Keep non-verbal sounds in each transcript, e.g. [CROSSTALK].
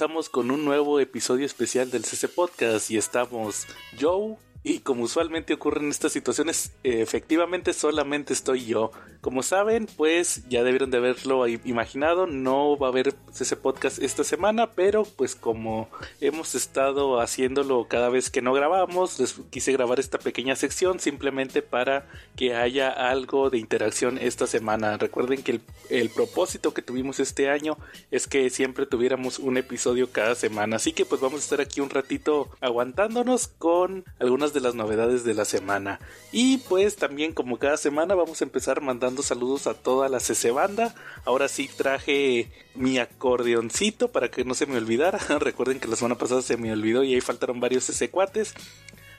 comenzamos con un nuevo episodio especial del CC Podcast y estamos Joe, y como usualmente ocurre en estas situaciones, efectivamente solamente estoy yo. Como saben, pues ya debieron de haberlo imaginado, no va a haber ese podcast esta semana, pero pues como hemos estado haciéndolo cada vez que no grabamos, les quise grabar esta pequeña sección simplemente para que haya algo de interacción esta semana. Recuerden que el, el propósito que tuvimos este año es que siempre tuviéramos un episodio cada semana, así que pues vamos a estar aquí un ratito aguantándonos con algunas de las novedades de la semana. Y pues también como cada semana vamos a empezar mandando saludos a toda la CC banda. Ahora sí traje mi acordeoncito para que no se me olvidara. [LAUGHS] Recuerden que la semana pasada se me olvidó y ahí faltaron varios CC cuates.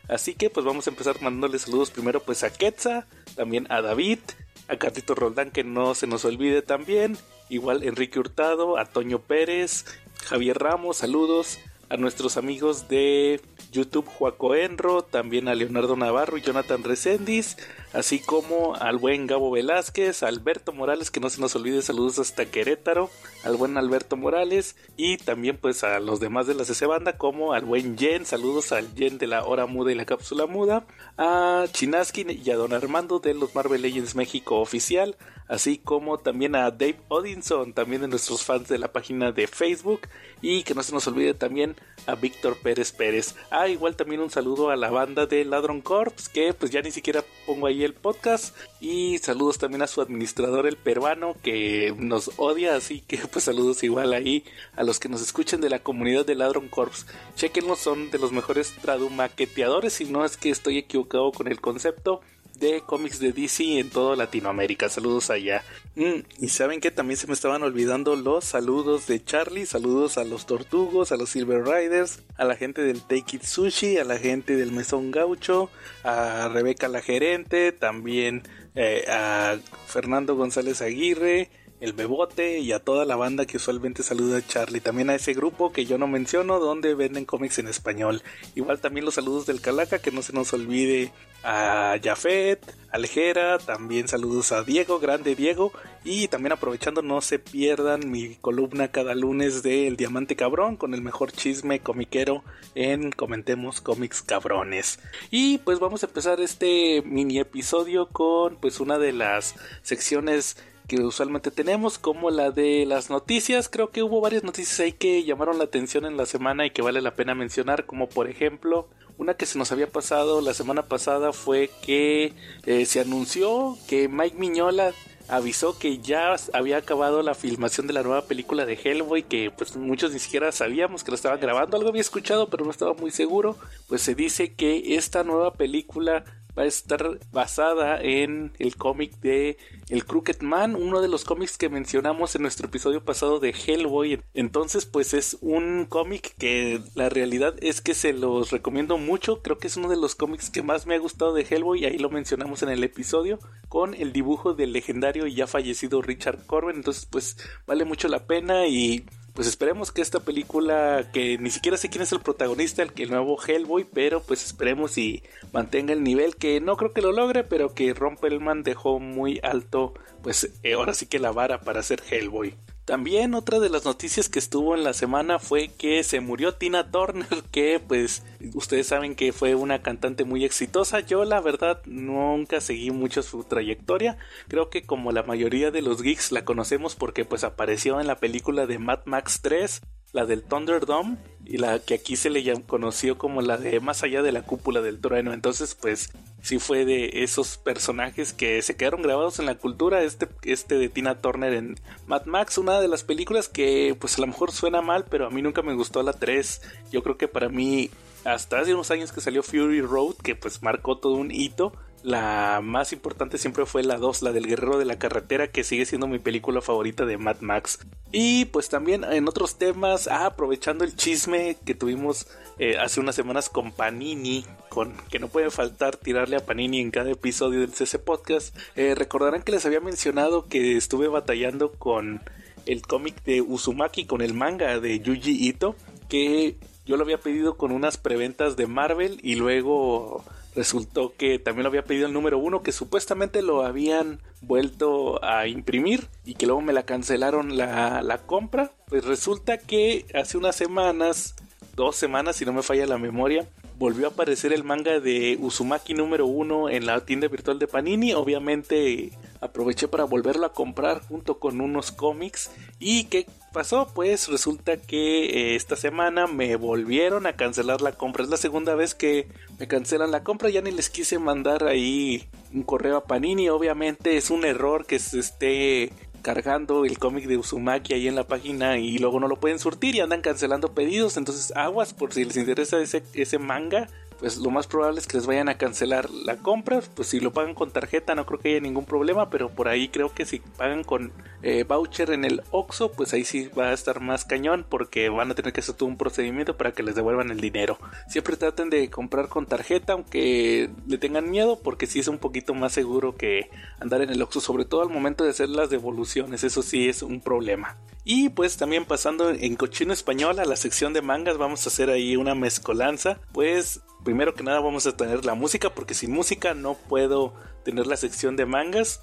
Así que pues vamos a empezar mandándole saludos primero pues a Quetza, también a David, a Cartito Roldán que no se nos olvide también, igual Enrique Hurtado, a Toño Pérez, Javier Ramos, saludos, a nuestros amigos de YouTube Juaco Enro, también a Leonardo Navarro y Jonathan Resendiz, así como al buen Gabo Velázquez, Alberto Morales, que no se nos olvide, saludos hasta Querétaro, al buen Alberto Morales y también pues a los demás de la CC Banda como al buen Jen, saludos al Jen de la Hora Muda y la Cápsula Muda, a Chinaski y a Don Armando de los Marvel Legends México Oficial, así como también a Dave Odinson, también de nuestros fans de la página de Facebook y que no se nos olvide también a Víctor Pérez Pérez. Ah, igual también un saludo a la banda de Ladron Corps, que pues ya ni siquiera pongo ahí el podcast. Y saludos también a su administrador, el peruano, que nos odia, así que [LAUGHS] pues saludos igual ahí a los que nos escuchen de la comunidad de Ladron Corps. Chequenlo, son de los mejores tradumaqueteadores, si no es que estoy equivocado con el concepto de cómics de DC en toda Latinoamérica. Saludos allá. Mm, y saben que también se me estaban olvidando los saludos de Charlie. Saludos a los Tortugos, a los Silver Riders, a la gente del Take It Sushi, a la gente del Mesón Gaucho, a Rebeca la gerente, también eh, a Fernando González Aguirre el Bebote y a toda la banda que usualmente saluda a Charlie. También a ese grupo que yo no menciono donde venden cómics en español. Igual también los saludos del Calaca, que no se nos olvide a Jafet, Aljera, también saludos a Diego, grande Diego. Y también aprovechando, no se pierdan mi columna cada lunes de El Diamante Cabrón con el mejor chisme comiquero en Comentemos Cómics Cabrones. Y pues vamos a empezar este mini episodio con pues una de las secciones que usualmente tenemos, como la de las noticias. Creo que hubo varias noticias ahí que llamaron la atención en la semana y que vale la pena mencionar, como por ejemplo, una que se nos había pasado la semana pasada fue que eh, se anunció que Mike Miñola avisó que ya había acabado la filmación de la nueva película de Hellboy, que pues muchos ni siquiera sabíamos que lo estaban grabando, algo había escuchado pero no estaba muy seguro, pues se dice que esta nueva película va a estar basada en el cómic de El Crooked Man, uno de los cómics que mencionamos en nuestro episodio pasado de Hellboy. Entonces, pues es un cómic que la realidad es que se los recomiendo mucho. Creo que es uno de los cómics que más me ha gustado de Hellboy, ahí lo mencionamos en el episodio, con el dibujo del legendario y ya fallecido Richard Corben. Entonces, pues vale mucho la pena y pues esperemos que esta película, que ni siquiera sé quién es el protagonista, el, nuevo Hellboy, pero pues esperemos y mantenga el nivel que no creo que lo logre, pero que Rompelman dejó muy alto, pues eh, ahora sí que la vara para ser Hellboy. También otra de las noticias que estuvo en la semana fue que se murió Tina Turner, [LAUGHS] que pues ustedes saben que fue una cantante muy exitosa. Yo la verdad nunca seguí mucho su trayectoria. Creo que como la mayoría de los geeks la conocemos porque pues apareció en la película de Mad Max 3 la del Thunderdome y la que aquí se le conoció como la de Más allá de la cúpula del trueno. Entonces, pues sí fue de esos personajes que se quedaron grabados en la cultura. Este, este de Tina Turner en Mad Max, una de las películas que pues a lo mejor suena mal, pero a mí nunca me gustó la 3. Yo creo que para mí, hasta hace unos años que salió Fury Road, que pues marcó todo un hito la más importante siempre fue la 2, la del Guerrero de la Carretera, que sigue siendo mi película favorita de Mad Max. Y pues también en otros temas, ah, aprovechando el chisme que tuvimos eh, hace unas semanas con Panini, con que no puede faltar tirarle a Panini en cada episodio del CC Podcast, eh, recordarán que les había mencionado que estuve batallando con el cómic de Uzumaki, con el manga de Yuji Ito que yo lo había pedido con unas preventas de Marvel y luego resultó que también lo había pedido el número uno que supuestamente lo habían vuelto a imprimir y que luego me la cancelaron la, la compra. Pues resulta que hace unas semanas, dos semanas si no me falla la memoria, volvió a aparecer el manga de Uzumaki número uno en la tienda virtual de Panini. Obviamente aproveché para volverlo a comprar junto con unos cómics. ¿Y qué pasó? Pues resulta que eh, esta semana me volvieron a cancelar la compra. Es la segunda vez que me cancelan la compra. Ya ni les quise mandar ahí un correo a Panini. Obviamente es un error que se esté cargando el cómic de Uzumaki ahí en la página y luego no lo pueden surtir y andan cancelando pedidos. Entonces, aguas por si les interesa ese, ese manga pues lo más probable es que les vayan a cancelar la compra. Pues si lo pagan con tarjeta no creo que haya ningún problema, pero por ahí creo que si pagan con eh, voucher en el OXO, pues ahí sí va a estar más cañón porque van a tener que hacer todo un procedimiento para que les devuelvan el dinero. Siempre traten de comprar con tarjeta, aunque le tengan miedo, porque sí es un poquito más seguro que andar en el OXO, sobre todo al momento de hacer las devoluciones. Eso sí es un problema. Y pues también pasando en cochino español a la sección de mangas, vamos a hacer ahí una mezcolanza. Pues primero que nada vamos a tener la música, porque sin música no puedo tener la sección de mangas.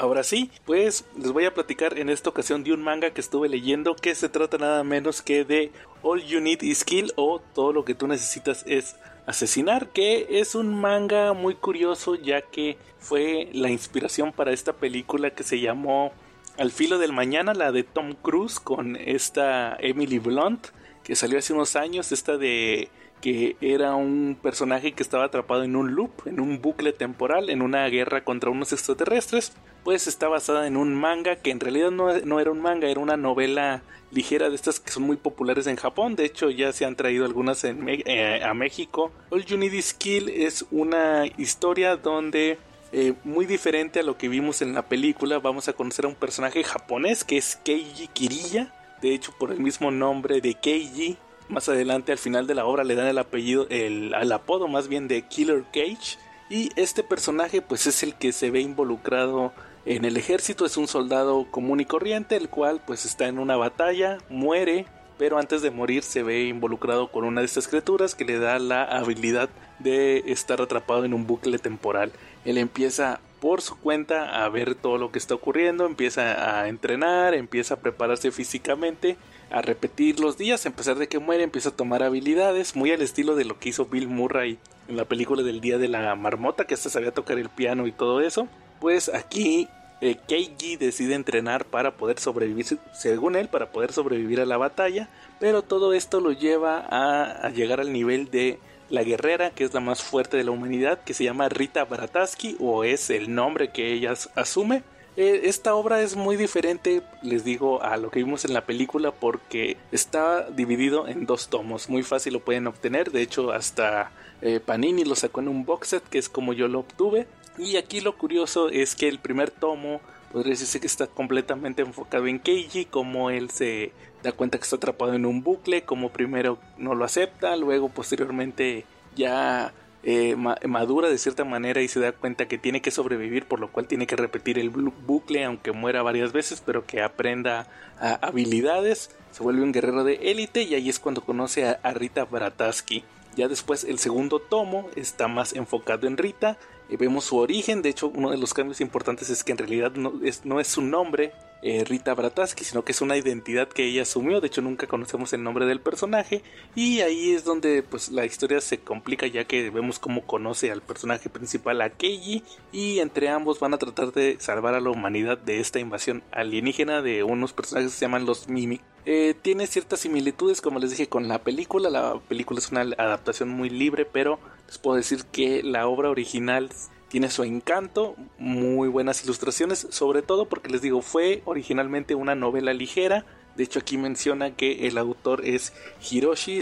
Ahora sí, pues les voy a platicar en esta ocasión de un manga que estuve leyendo que se trata nada menos que de All You Need Is Kill o Todo lo que tú necesitas es asesinar, que es un manga muy curioso ya que fue la inspiración para esta película que se llamó Al filo del mañana, la de Tom Cruise con esta Emily Blunt, que salió hace unos años, esta de que era un personaje que estaba atrapado en un loop, en un bucle temporal, en una guerra contra unos extraterrestres, pues está basada en un manga que en realidad no, era un manga, era una novela ligera de estas que son muy populares en Japón, de hecho ya se han traído algunas eh, a México. All You Need Is Kill es una historia donde eh, muy diferente a lo que vimos en la película, vamos a conocer a un personaje japonés que es Keiji Kiriya, de hecho por el mismo nombre de Keiji más adelante al final de la obra le dan el apellido, el, apodo más bien de Killer Cage. Y este personaje pues es el que se ve involucrado en el ejército, es un soldado común y corriente, el cual pues está en una batalla, muere, pero antes de morir se ve involucrado con una de estas criaturas que le da la habilidad de estar atrapado en un bucle temporal. Él empieza por su cuenta a ver todo lo que está ocurriendo, empieza a entrenar, empieza a prepararse físicamente a repetir los días, a pesar de que muere, empieza a tomar habilidades, muy al estilo de lo que hizo Bill Murray en la película del Día de la Marmota, que hasta sabía tocar el piano y todo eso. Pues aquí eh, Keiji decide entrenar para poder sobrevivir, según él, para poder sobrevivir a la batalla, pero todo esto lo lleva a, llegar al nivel de la guerrera, que es la más fuerte de la humanidad, que se llama Rita Brataski, o es el nombre que ella asume eh, esta obra es muy diferente, les digo, a lo que vimos en la película porque está dividido en dos tomos. Muy fácil lo pueden obtener. De hecho, hasta eh, Panini lo sacó en un box set, que es como yo lo obtuve. Y aquí lo curioso es que el primer tomo podría decirse que está completamente enfocado en Keiji, como él se da cuenta que está atrapado en un bucle, como primero no lo acepta, luego posteriormente ya eh, madura de cierta manera y se da cuenta que tiene que sobrevivir, por lo cual tiene que repetir el bucle, aunque muera varias veces, pero que aprenda habilidades, se vuelve un guerrero de élite y ahí es cuando conoce a, Rita Brataski. Ya después el segundo tomo está más enfocado en Rita, vemos su origen, de hecho uno de los cambios importantes es que en realidad no es, no es su nombre, eh, Rita Brataski, sino que es una identidad que ella asumió. De hecho, nunca conocemos el nombre del personaje. Y ahí es donde pues la historia se complica ya que vemos cómo conoce al personaje principal, a Keiji. Y entre ambos van a tratar de salvar a la humanidad de esta invasión alienígena de unos personajes que se llaman los Mimic. Eh, tiene ciertas similitudes, como les dije, con la película. La película es una adaptación muy libre, pero les puedo decir que la obra original tiene su encanto, muy buenas ilustraciones, sobre todo porque les digo, fue originalmente una novela ligera. De hecho, aquí menciona que el autor es Hiroshi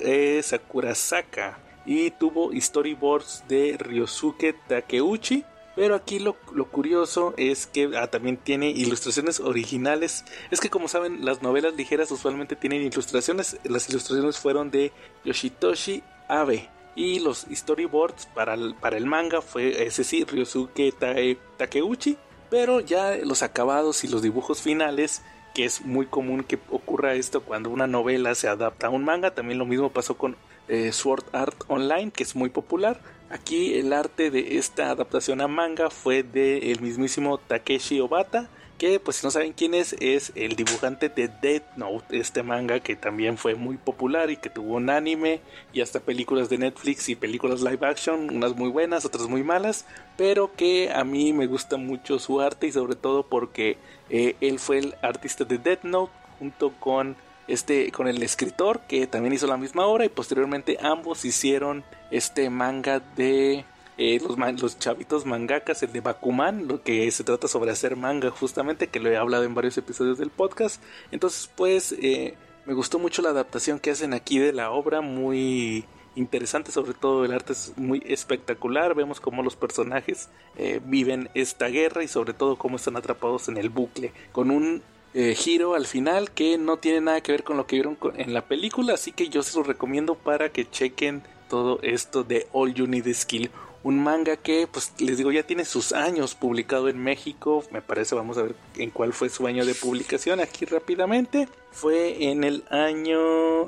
eh, Sakurasaka, y tuvo storyboards de Ryosuke Takeuchi. Pero aquí lo, curioso es que ah, también tiene ilustraciones originales. Es que como saben, las novelas ligeras usualmente tienen ilustraciones. Las ilustraciones fueron de Yoshitoshi Abe y los storyboards para el, para el manga fue ese sí, Ryosuke Takeuchi. Pero ya los acabados y los dibujos finales que es muy común que ocurra esto cuando una novela se adapta a un manga. También lo mismo pasó con eh, Sword Art Online, que es muy popular. Aquí el arte de esta adaptación a manga fue de el mismísimo Takeshi Obata, que pues si no saben quién es, es el dibujante de Death Note, este manga que también fue muy popular y que tuvo un anime y hasta películas de Netflix y películas live action, unas muy buenas, otras muy malas, pero que a mí me gusta mucho su arte y sobre todo porque eh, él fue el artista de Death Note junto con este con el escritor que también hizo la misma obra y posteriormente ambos hicieron este manga de eh, los, chavitos mangakas, el de Bakuman, lo que se trata sobre hacer manga justamente, que lo he hablado en varios episodios del podcast. Entonces pues eh, me gustó mucho la adaptación que hacen aquí de la obra, muy interesante, sobre todo el arte es muy espectacular, vemos cómo los personajes eh, viven esta guerra y sobre todo cómo están atrapados en el bucle, con un giro al final que no tiene nada que ver con lo que vieron en la película, así que yo se los recomiendo para que chequen todo esto de All You Need Skill un manga que, pues les digo, ya tiene sus años publicado en México. Me parece, vamos a ver en cuál fue su año de publicación aquí rápidamente. Fue en el año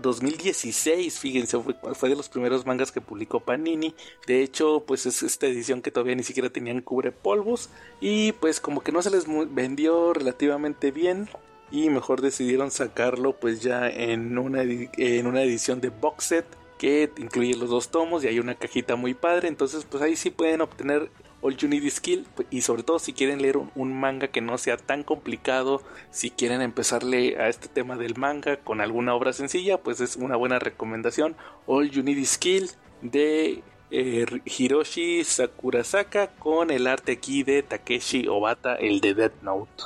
2016, fíjense, fue, de los primeros mangas que publicó Panini. De hecho, pues es esta edición que todavía ni siquiera tenían cubre polvos. Y pues como que no se les vendió relativamente bien y mejor decidieron sacarlo pues ya en una, en una edición de box set que incluye los dos tomos y hay una cajita muy padre. Entonces, pues ahí sí pueden obtener All You Need Skill y sobre todo si quieren leer un, manga que no sea tan complicado, si quieren empezarle a este tema del manga con alguna obra sencilla, pues es una buena recomendación. All You Need Skill de eh, Hiroshi Sakurasaka con el arte aquí de Takeshi Obata, el de Death Note.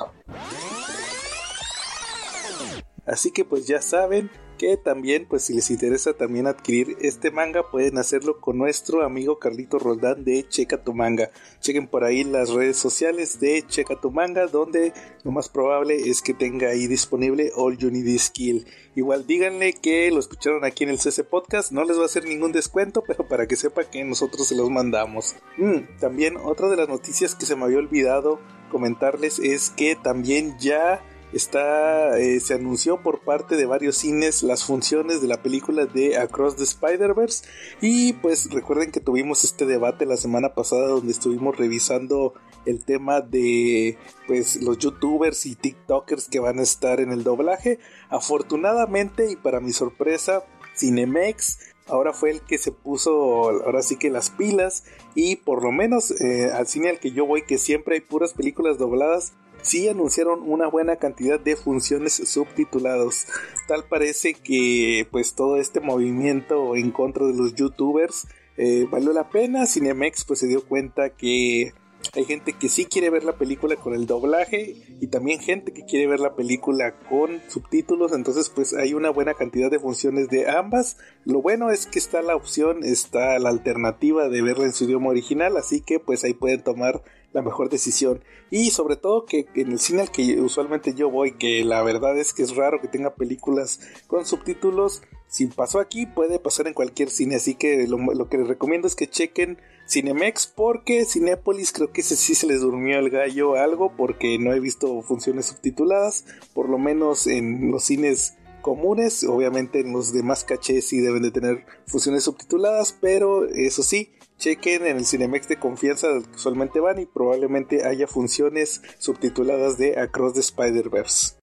Así que pues ya saben, que también pues si les interesa también adquirir este manga pueden hacerlo con nuestro amigo Carlito Roldán de Checa tu manga. Chequen por ahí las redes sociales de Checa tu manga donde lo más probable es que tenga ahí disponible All You Need Skill igual díganle que lo escucharon aquí en el CC Podcast no les va a hacer ningún descuento pero para que sepa que nosotros se los mandamos. Mm, también otra de las noticias que se me había olvidado comentarles es que también ya está eh, se anunció por parte de varios cines las funciones de la película de Across the Spider-Verse. Y pues recuerden que tuvimos este debate la semana pasada donde estuvimos revisando el tema de pues los youtubers y tiktokers que van a estar en el doblaje. Afortunadamente y para mi sorpresa Cinemex ahora fue el que se puso ahora sí que las pilas. Y por lo menos eh, al cine al que yo voy que siempre hay puras películas dobladas sí anunciaron una buena cantidad de funciones subtitulados. Tal parece que pues todo este movimiento en contra de los youtubers eh, valió la pena. Cinemex pues se dio cuenta que hay gente que sí quiere ver la película con el doblaje y también gente que quiere ver la película con subtítulos, entonces pues hay una buena cantidad de funciones de ambas. Lo bueno es que está la opción, está la alternativa de verla en su idioma original, así que pues ahí pueden tomar la mejor decisión. Y sobre todo que en el cine al que usualmente yo voy, que la verdad es que es raro que tenga películas con subtítulos, si pasó aquí puede pasar en cualquier cine, así que lo, que les recomiendo es que chequen Cinemex porque Cinépolis creo que ese sí se les durmió el gallo algo porque no he visto funciones subtituladas, por lo menos en los cines comunes, obviamente en los demás cachés sí deben de tener funciones subtituladas, pero eso sí, chequen en el Cinemex de confianza que usualmente van y probablemente haya funciones subtituladas de Across the Spider-Verse.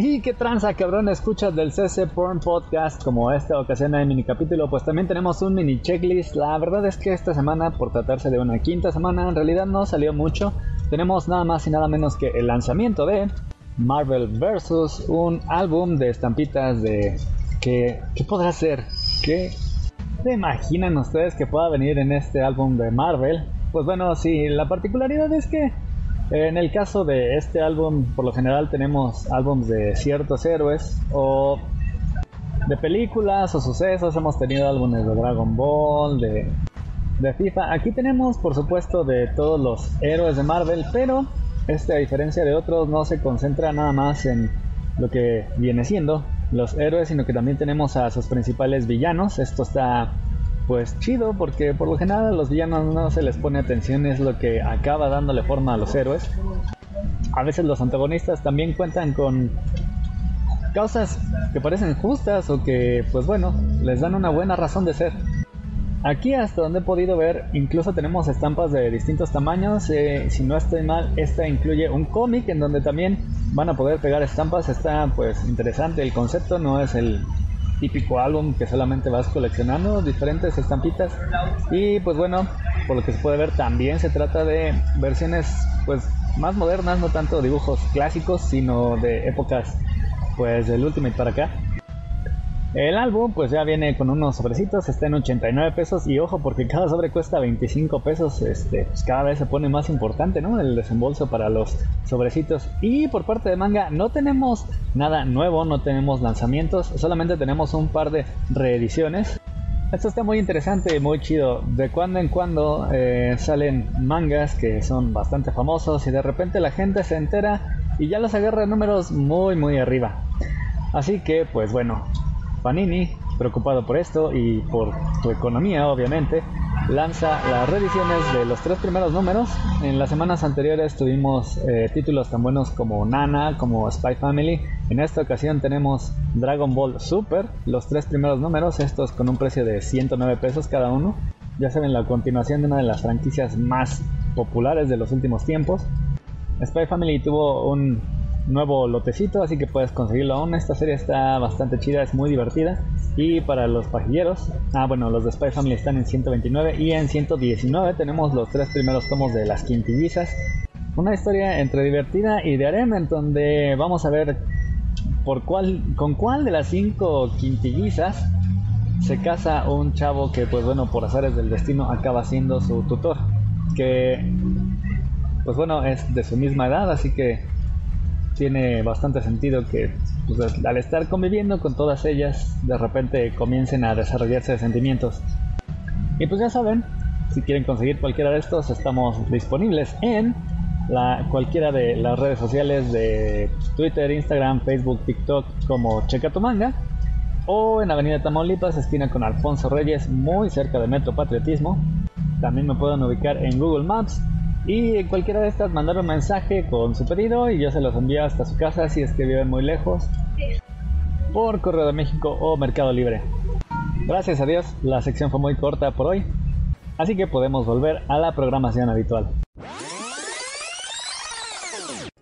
Y qué tranza, cabrón, escuchas del CC Porn Podcast. Como esta ocasión hay mini capítulo, pues también tenemos un mini checklist. La verdad es que esta semana, por tratarse de una quinta semana, en realidad no salió mucho. Tenemos nada más y nada menos que el lanzamiento de Marvel vs. un álbum de estampitas de ¿Qué, podrá ser? ¿Qué se imaginan ustedes que pueda venir en este álbum de Marvel? Pues bueno, sí, la particularidad es que en el caso de este álbum, por lo general tenemos álbums de ciertos héroes o de películas o sucesos. Hemos tenido álbumes de Dragon Ball, de, de FIFA. Aquí tenemos, por supuesto, de todos los héroes de Marvel, pero este, a diferencia de otros, no se concentra nada más en lo que viene siendo los héroes, sino que también tenemos a sus principales villanos. Esto está pues chido porque por lo general a los villanos no se les pone atención, es lo que acaba dándole forma a los héroes. A veces los antagonistas también cuentan con causas que parecen justas o que pues bueno, les dan una buena razón de ser. Aquí hasta donde he podido ver, incluso tenemos estampas de distintos tamaños. Eh, si no estoy mal, esta incluye un cómic en donde también van a poder pegar estampas. Está pues interesante el concepto, no es el típico álbum que solamente vas coleccionando diferentes estampitas. Y pues bueno, por lo que se puede ver también se trata de versiones pues más modernas, no tanto dibujos clásicos, sino de épocas pues del Ultimate para acá. El álbum pues ya viene con unos sobrecitos, está en 89 pesos y ojo porque cada sobre cuesta 25 pesos, este, pues cada vez se pone más importante, ¿no? El desembolso para los sobrecitos. Y por parte de manga no tenemos nada nuevo, no tenemos lanzamientos, solamente tenemos un par de reediciones. Esto está muy interesante, muy chido. De cuando en cuando eh, salen mangas que son bastante famosos y de repente la gente se entera y ya los agarra números muy muy arriba. Así que pues bueno, Panini, preocupado por esto y por su economía, obviamente, lanza las reediciones de los tres primeros números. En las semanas anteriores tuvimos eh, títulos tan buenos como Nana, como Spy Family. En esta ocasión tenemos Dragon Ball Super, los tres primeros números, estos con un precio de 109 pesos cada uno. Ya saben, la continuación de una de las franquicias más populares de los últimos tiempos. Spy Family tuvo un nuevo lotecito, así que puedes conseguirlo aún. Esta serie está bastante chida, es muy divertida. Y para los pajilleros, ah, bueno, los de Spy Family están en 129 y en 119 tenemos los tres primeros tomos de Las Quintillizas. Una historia entre divertida y de harem, en donde vamos a ver por cuál, con cuál de las cinco quintillizas se casa un chavo que, pues bueno, por azares del destino acaba siendo su tutor. Que, pues bueno, es de su misma edad, así que tiene bastante sentido que pues, al estar conviviendo con todas ellas, de repente comiencen a desarrollarse sentimientos. Y pues ya saben, si quieren conseguir cualquiera de estos, estamos disponibles en la, cualquiera de las redes sociales de Twitter, Instagram, Facebook, TikTok como Checa tu Manga. O en Avenida Tamaulipas, esquina con Alfonso Reyes, muy cerca de Metro Patriotismo. También me pueden ubicar en Google Maps y en cualquiera de estas mandar un mensaje con su pedido y yo se los envío hasta su casa si es que viven muy lejos. Por Correo de México o Mercado Libre. Gracias a Dios, la sección fue muy corta por hoy. Así que podemos volver a la programación habitual.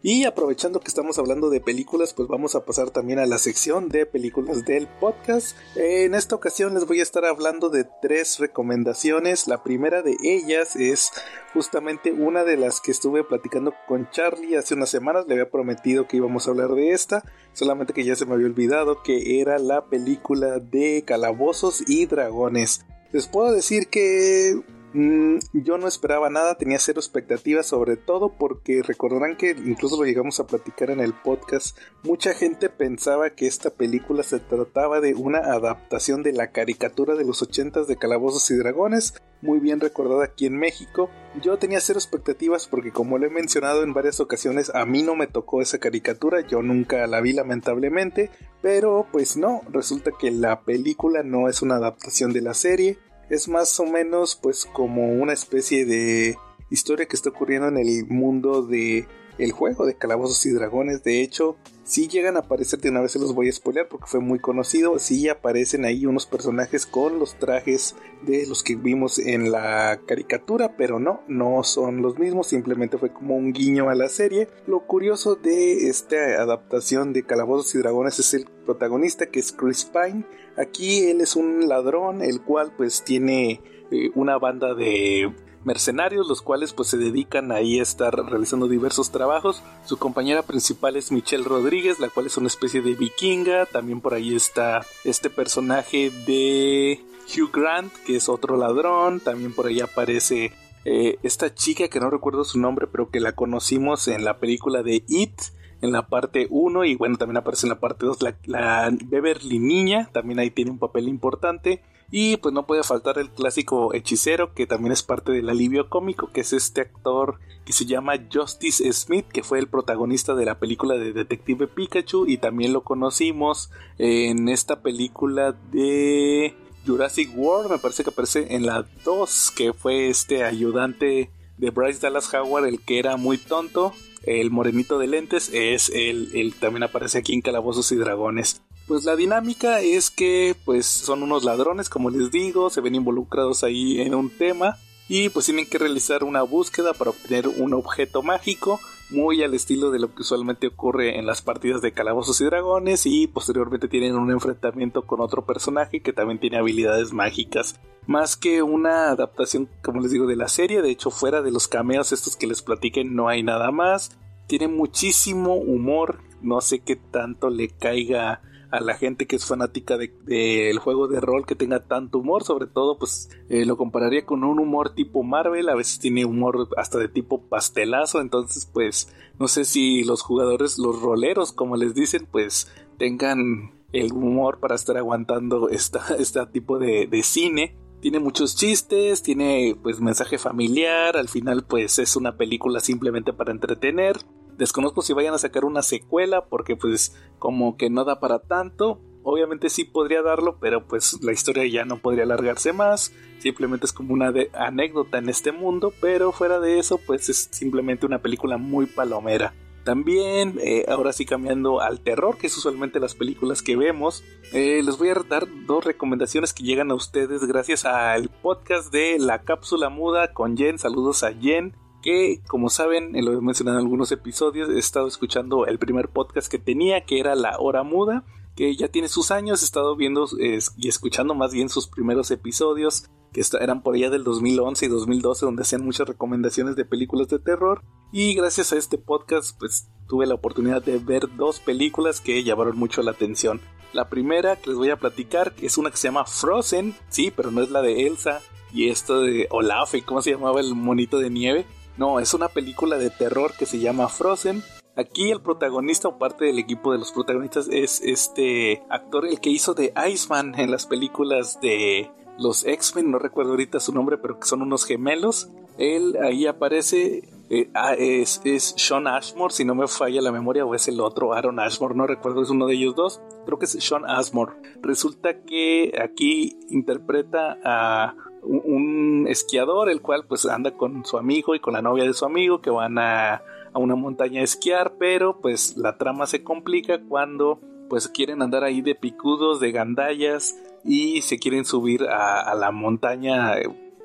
Y aprovechando que estamos hablando de películas, pues vamos a pasar también a la sección de películas del podcast. En esta ocasión les voy a estar hablando de tres recomendaciones. La primera de ellas es justamente una de las que estuve platicando con Charlie hace unas semanas. Le había prometido que íbamos a hablar de esta, solamente que ya se me había olvidado que era la película de Calabozos y Dragones. Les puedo decir que Mm, yo no esperaba nada, tenía cero expectativas, sobre todo porque recordarán que incluso lo llegamos a platicar en el podcast. Mucha gente pensaba que esta película se trataba de una adaptación de la caricatura de los ochentas de Calabozos y Dragones, muy bien recordada aquí en México. Yo tenía cero expectativas porque como lo he mencionado en varias ocasiones, a mí no me tocó esa caricatura, yo nunca la vi lamentablemente, pero pues no, resulta que la película no es una adaptación de la serie, es más o menos pues como una especie de historia que está ocurriendo en el mundo de el juego de calabozos y dragones. De hecho, si llegan a aparecer, de una vez se los voy a spoiler porque fue muy conocido. Si aparecen ahí unos personajes con los trajes de los que vimos en la caricatura, pero no, no son los mismos. Simplemente fue como un guiño a la serie. Lo curioso de esta adaptación de calabozos y dragones es el protagonista que es Chris Pine Aquí él es un ladrón, el cual pues tiene eh, una banda de mercenarios, los cuales pues se dedican ahí a estar realizando diversos trabajos. Su compañera principal es Michelle Rodríguez, la cual es una especie de vikinga. También por ahí está este personaje de Hugh Grant, que es otro ladrón. También por ahí aparece eh, esta chica que no recuerdo su nombre, pero que la conocimos en la película de It en la parte 1 y bueno, también aparece en la parte 2 la, Beverly Niña, también ahí tiene un papel importante. Y pues no puede faltar el clásico hechicero, que también es parte del alivio cómico, que es este actor que se llama Justice Smith, que fue el protagonista de la película de Detective Pikachu y también lo conocimos en esta película de Jurassic World, me parece que aparece en la 2, que fue este ayudante de Bryce Dallas Howard, el que era muy tonto. El morenito de lentes es el, el también aparece aquí en Calabozos y Dragones. Pues la dinámica es que pues son unos ladrones, como les digo, se ven involucrados ahí en un tema y pues tienen que realizar una búsqueda para obtener un objeto mágico muy al estilo de lo que usualmente ocurre en las partidas de calabozos y dragones y posteriormente tienen un enfrentamiento con otro personaje que también tiene habilidades mágicas. Más que una adaptación como les digo de la serie de hecho fuera de los cameos estos que les platiquen no hay nada más. Tiene muchísimo humor no sé qué tanto le caiga a la gente que es fanática del de, juego de rol que tenga tanto humor, sobre todo pues eh, lo compararía con un humor tipo Marvel, a veces tiene humor hasta de tipo pastelazo, entonces pues no sé si los jugadores, los roleros como les dicen, pues tengan el humor para estar aguantando esta, [LAUGHS] este tipo de, de cine tiene muchos chistes, tiene pues mensaje familiar, al final pues es una película simplemente para entretener. Desconozco si vayan a sacar una secuela porque pues como que no da para tanto. Obviamente sí podría darlo, pero pues la historia ya no podría alargarse más. Simplemente es como una anécdota en este mundo, pero fuera de eso pues es simplemente una película muy palomera. También, eh, ahora sí cambiando al terror, que es usualmente las películas que vemos, eh, les voy a dar dos recomendaciones que llegan a ustedes gracias al podcast de La Cápsula Muda con Jen. Saludos a Jen que como saben, eh, lo he mencionado en algunos episodios, he estado escuchando el primer podcast que tenía, que era La Hora Muda, que ya tiene sus años, he estado viendo y escuchando más bien sus primeros episodios, que eran por allá del 2011 y 2012, donde hacían muchas recomendaciones de películas de terror. Y gracias a este podcast, pues tuve la oportunidad de ver dos películas que llamaron mucho la atención. La primera que les voy a platicar es una que se llama Frozen, sí, pero no es la de Elsa. Y esto de Olaf, ¿y cómo se llamaba el monito de nieve? No, es una película de terror que se llama Frozen. Aquí el protagonista o parte del equipo de los protagonistas es este actor el que hizo de Iceman en las películas de los X-Men, no recuerdo ahorita su nombre, pero que son unos gemelos. Él ahí aparece, eh, ah, es, es, Sean Ashmore, si no me falla la memoria, o es el otro, Aaron Ashmore, no recuerdo, es uno de ellos dos, creo que es Sean Ashmore. Resulta que aquí interpreta a un esquiador, el cual pues anda con su amigo y con la novia de su amigo que van a, a una montaña a esquiar, pero pues la trama se complica cuando pues quieren andar ahí de picudos, de gandallas y se quieren subir a, a la montaña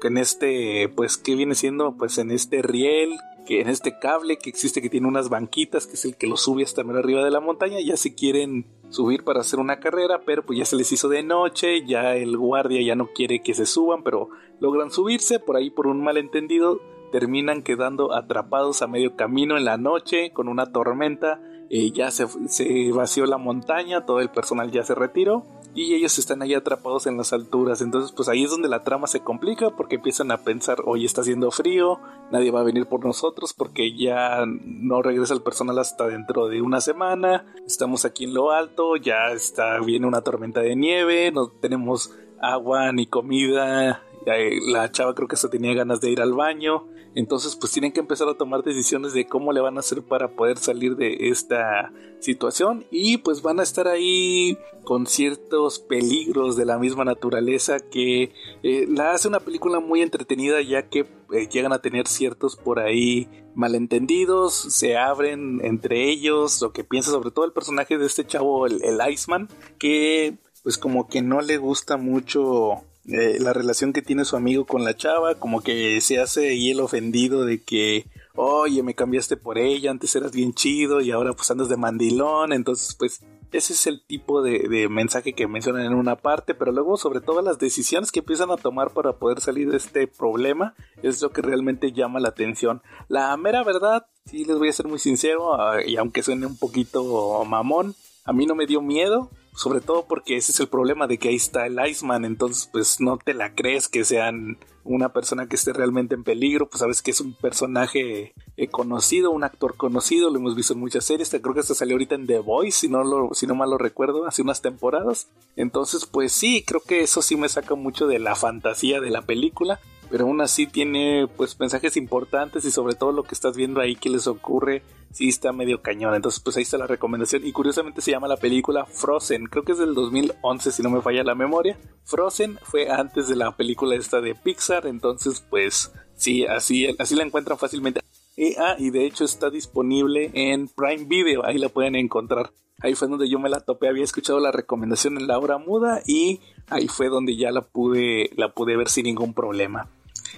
en este pues que viene siendo pues en este riel que en este cable que existe que tiene unas banquitas que es el que lo sube hasta arriba de la montaña ya se quieren subir para hacer una carrera pero pues ya se les hizo de noche ya el guardia ya no quiere que se suban pero logran subirse por ahí por un malentendido terminan quedando atrapados a medio camino en la noche con una tormenta eh, ya se, se vació la montaña todo el personal ya se retiró y ellos están ahí atrapados en las alturas. Entonces, pues ahí es donde la trama se complica porque empiezan a pensar, hoy está haciendo frío, nadie va a venir por nosotros porque ya no regresa el personal hasta dentro de una semana, estamos aquí en lo alto, ya está viene una tormenta de nieve, no tenemos agua ni comida, la chava creo que hasta tenía ganas de ir al baño. Entonces pues tienen que empezar a tomar decisiones de cómo le van a hacer para poder salir de esta situación. Y pues van a estar ahí con ciertos peligros de la misma naturaleza que eh, la hace una película muy entretenida ya que eh, llegan a tener ciertos por ahí malentendidos, se abren entre ellos, lo que piensa sobre todo el personaje de este chavo, el, el Iceman, que pues como que no le gusta mucho eh, la relación que tiene su amigo con la chava, como que se hace ahí ofendido de que, oye, me cambiaste por ella, antes eras bien chido y ahora pues andas de mandilón, entonces pues ese es el tipo de, de, mensaje que mencionan en una parte, pero luego sobre todo las decisiones que empiezan a tomar para poder salir de este problema es lo que realmente llama la atención. La mera verdad, sí les voy a ser muy sincero, ah, y aunque suene un poquito mamón, a mí no me dio miedo, sobre todo porque ese es el problema de que ahí está el Iceman, entonces pues no te la crees que sean una persona que esté realmente en peligro, pues sabes que es un personaje eh, conocido, un actor conocido, lo hemos visto en muchas series, creo que hasta salió ahorita en The Voice, si no, lo, si no mal lo recuerdo, hace unas temporadas, entonces pues sí, creo que eso sí me saca mucho de la fantasía de la película, pero aún así tiene pues mensajes importantes y sobre todo lo que estás viendo ahí que les ocurre sí está medio cañón. Entonces, pues ahí está la recomendación. Y curiosamente se llama la película Frozen. Creo que es del 2011, si no me falla la memoria. Frozen fue antes de la película esta de Pixar. Entonces, pues sí, así, así la encuentran fácilmente. Y, ah, y de hecho está disponible en Prime Video. Ahí la pueden encontrar. Ahí fue donde yo me la topé. Había escuchado la recomendación en la hora muda. Y ahí fue donde ya la pude, la pude ver sin ningún problema.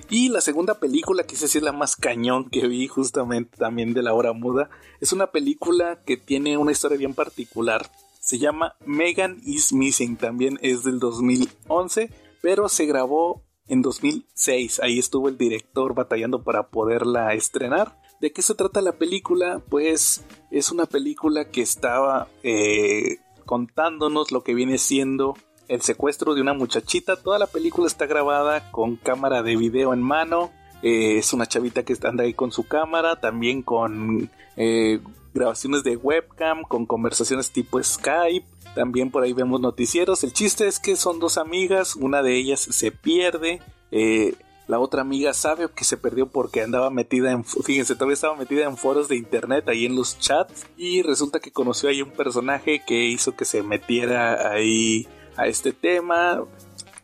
Y la segunda película, que es la más cañón que vi justamente también de la hora muda, es una película que tiene una historia bien particular. Se llama Megan is Missing, también es del 2011, pero se grabó en 2006. Ahí estuvo el director batallando para poderla estrenar. ¿De qué se trata la película? Pues es una película que estaba eh, contándonos lo que viene siendo el secuestro de una muchachita. Toda la película está grabada con cámara de video en mano. Eh, es una chavita que anda ahí con su cámara, también con eh, grabaciones de webcam, con conversaciones tipo Skype. También por ahí vemos noticieros. El chiste es que son dos amigas, una de ellas se pierde. Eh, la otra amiga sabe que se perdió porque andaba metida en, fíjense, todavía estaba metida en foros de internet, ahí en los chats, y resulta que conoció ahí un personaje que hizo que se metiera ahí a este tema.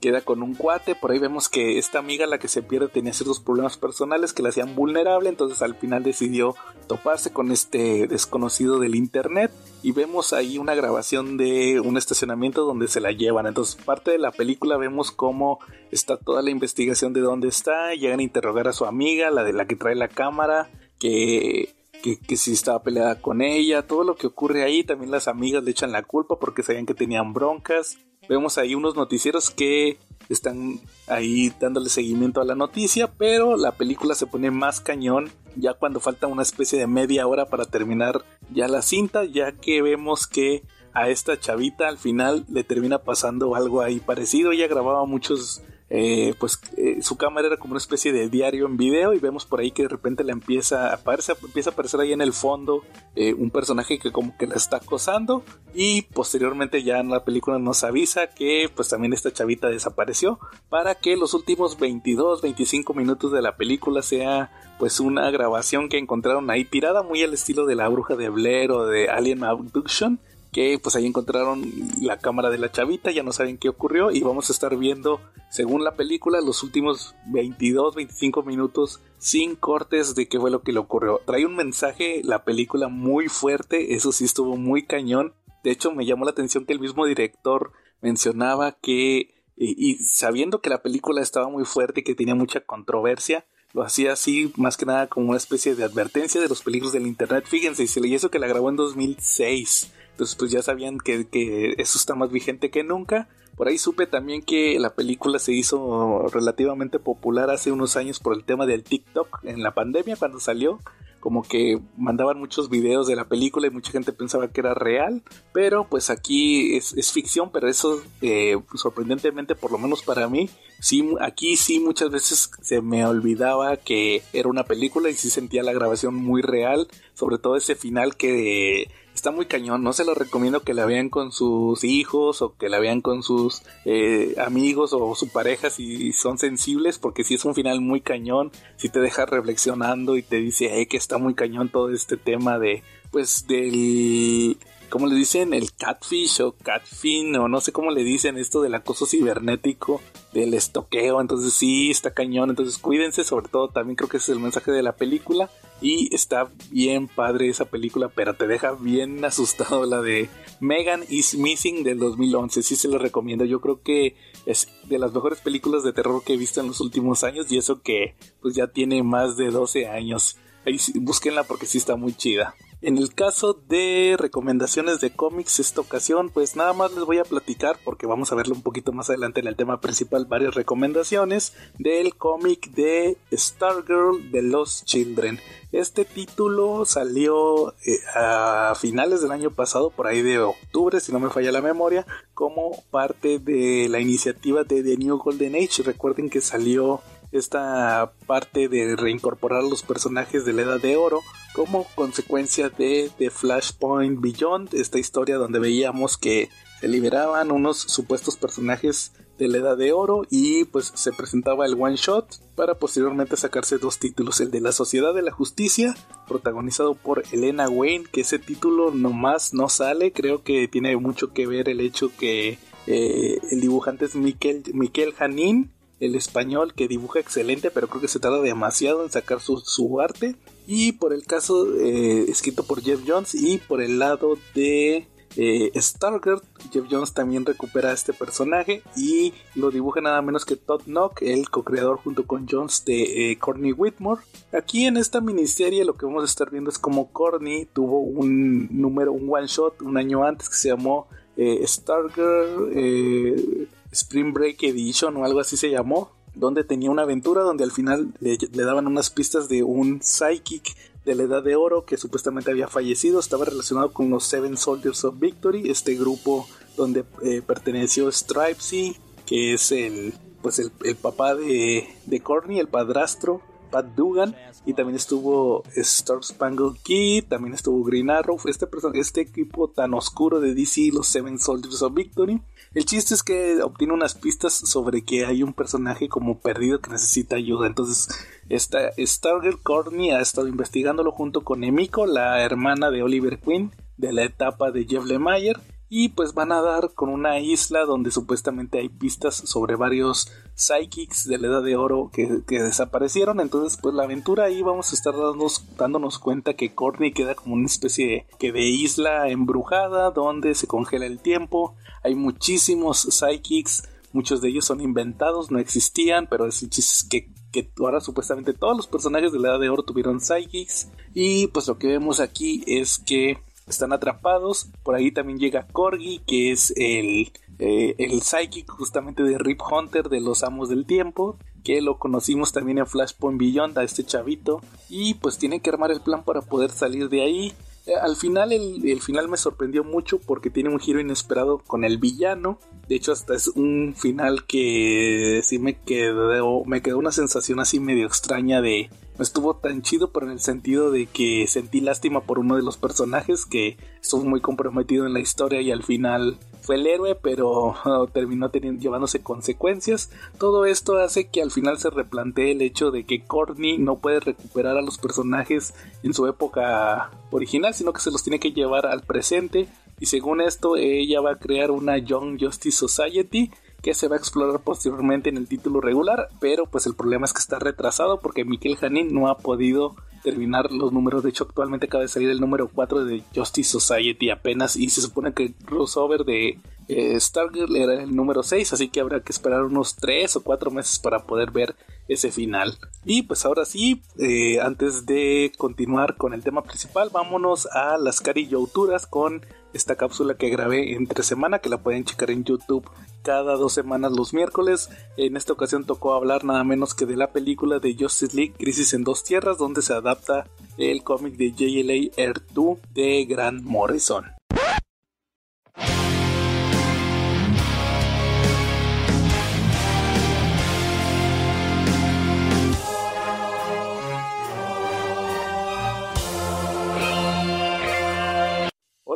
Queda con un cuate, por ahí vemos que esta amiga, la que se pierde, tenía ciertos problemas personales que la hacían vulnerable, entonces al final decidió toparse con este desconocido del internet y vemos ahí una grabación de un estacionamiento donde se la llevan. Entonces, parte de la película vemos cómo está toda la investigación de dónde está, llegan a interrogar a su amiga, la de la que trae la cámara, que que, si estaba peleada con ella, todo lo que ocurre ahí, también las amigas le echan la culpa porque sabían que tenían broncas. Vemos ahí unos noticieros que están ahí dándole seguimiento a la noticia, pero la película se pone más cañón ya cuando falta una especie de media hora para terminar ya la cinta, ya que vemos que a esta chavita al final le termina pasando algo ahí parecido, ella grababa muchos eh, pues eh, su cámara era como una especie de diario en video y vemos por ahí que de repente le empieza a aparecer, empieza a aparecer ahí en el fondo eh, un personaje que como que la está acosando y posteriormente ya en la película nos avisa que pues también esta chavita desapareció para que los últimos 22 25 minutos de la película sea pues una grabación que encontraron ahí tirada muy al estilo de la bruja de Blair o de Alien Abduction que pues ahí encontraron la cámara de la chavita, ya no saben qué ocurrió y vamos a estar viendo, según la película, los últimos 22, 25 minutos sin cortes de qué fue lo que le ocurrió. Trae un mensaje la película muy fuerte, eso sí estuvo muy cañón. De hecho, me llamó la atención que el mismo director mencionaba que, y, sabiendo que la película estaba muy fuerte y que tenía mucha controversia, lo hacía así más que nada como una especie de advertencia de los peligros del internet. Fíjense, y hizo que la grabó en 2006. Entonces pues ya sabían que, eso está más vigente que nunca. Por ahí supe también que la película se hizo relativamente popular hace unos años por el tema del TikTok en la pandemia cuando salió. Como que mandaban muchos videos de la película y mucha gente pensaba que era real. Pero pues aquí es, ficción, pero eso eh, sorprendentemente, por lo menos para mí, sí, aquí sí muchas veces se me olvidaba que era una película y sí sentía la grabación muy real. Sobre todo ese final que está muy cañón. No se lo recomiendo que la vean con sus hijos o que la vean con sus eh, amigos o su pareja si son sensibles, porque si es un final muy cañón, si te deja reflexionando y te dice que está muy cañón todo este tema de, pues, del ¿cómo le dicen? El catfish o catfin o no sé cómo le dicen esto del acoso cibernético, del estoqueo, entonces sí, está cañón, entonces cuídense, sobre todo también creo que ese es el mensaje de la película y está bien padre esa película, pero te deja bien asustado la de Megan is Missing del 2011, sí se lo recomiendo, yo creo que es de las mejores películas de terror que he visto en los últimos años y eso que pues ya tiene más de 12 años. Ahí búsquenla porque sí está muy chida. En el caso de recomendaciones de cómics esta ocasión, pues nada más les voy a platicar porque vamos a verlo un poquito más adelante en el tema principal, varias recomendaciones del cómic de Stargirl de los Children. Este título salió eh, a finales del año pasado, por ahí de octubre, si no me falla la memoria, como parte de la iniciativa de The New Golden Age. Recuerden que salió esta parte de reincorporar los personajes de la Edad de Oro como consecuencia de The Flashpoint Beyond, esta historia donde veíamos que se liberaban unos supuestos personajes de la Edad de Oro y pues se presentaba el one shot para posteriormente sacarse dos títulos, el de la Sociedad de la Justicia, protagonizado por Elena Wayne, que ese título nomás no sale, creo que tiene mucho que ver el hecho que eh, el dibujante es Miquel, Miquel Janín, el español que dibuja excelente, pero creo que se tarda demasiado en sacar su, su arte. Y por el caso eh, escrito por Jeff Jones y por el lado de eh, Stargirl, Jeff Jones también recupera a este personaje y lo dibuja nada menos que Todd Knock, el co-creador junto con Jones de eh, Whitmore. Aquí en esta miniserie lo que vamos a estar viendo es como Courtney tuvo un número, un one shot un año antes que se llamó eh, Stargirl eh, Spring Break Edition o algo así se llamó, donde tenía una aventura donde al final le, daban unas pistas de un psychic de la Edad de Oro que supuestamente había fallecido, estaba relacionado con los Seven Soldiers of Victory, este grupo donde eh, perteneció Stripesy, que es el pues el, el papá de, de Corny, el padrastro, Pat Dugan, y también estuvo Star Spangled Kid, también estuvo Green Arrow, este, este equipo tan oscuro de DC, los Seven Soldiers of Victory. El chiste es que obtiene unas pistas sobre que hay un personaje como perdido que necesita ayuda. Entonces, esta Stargirl Courtney ha estado investigándolo junto con Emiko, la hermana de Oliver Queen, de la etapa de Jeff Lemire. Y pues van a dar con una isla donde supuestamente hay pistas sobre varios psychics de la edad de oro que, desaparecieron. Entonces, pues la aventura ahí vamos a estar dándonos, dándonos cuenta que Courtney queda como una especie de, que de isla embrujada donde se congela el tiempo. Hay muchísimos psychics, muchos de ellos son inventados, no existían, pero es que, ahora supuestamente todos los personajes de la edad de oro tuvieron psychics. Y pues lo que vemos aquí es que están atrapados. Por ahí también llega Corgi, que es el, eh, el psychic justamente de Rip Hunter de los Amos del Tiempo. Que lo conocimos también en Flashpoint Beyond a este chavito. Y pues tiene que armar el plan para poder salir de ahí. Eh, al final, el, el, final me sorprendió mucho porque tiene un giro inesperado con el villano. De hecho, hasta es un final que sí me quedó, me quedó una sensación así medio extraña de estuvo tan chido, pero en el sentido de que sentí lástima por uno de los personajes que estuvo muy comprometido en la historia y al final fue el héroe, pero terminó teniendo, llevándose consecuencias. Todo esto hace que al final se replantee el hecho de que Courtney no puede recuperar a los personajes en su época original, sino que se los tiene que llevar al presente. Y según esto, ella va a crear una Young Justice Society que se va a explorar posteriormente en el título regular, pero pues el problema es que está retrasado porque Miquel Janín no ha podido terminar los números, de hecho actualmente acaba de salir el número 4 de Justice Society apenas y se supone que el crossover de eh, Stargirl era el número 6, así que habrá que esperar unos 3 o 4 meses para poder ver ese final. Y pues ahora sí, eh, antes de continuar con el tema principal, vámonos a las carillauturas con esta cápsula que grabé entre semana, que la pueden checar en YouTube cada dos semanas los miércoles. En esta ocasión tocó hablar nada menos que de la película de Justice League Crisis en dos tierras, donde se adapta el cómic de JLA 2 de Grant Morrison.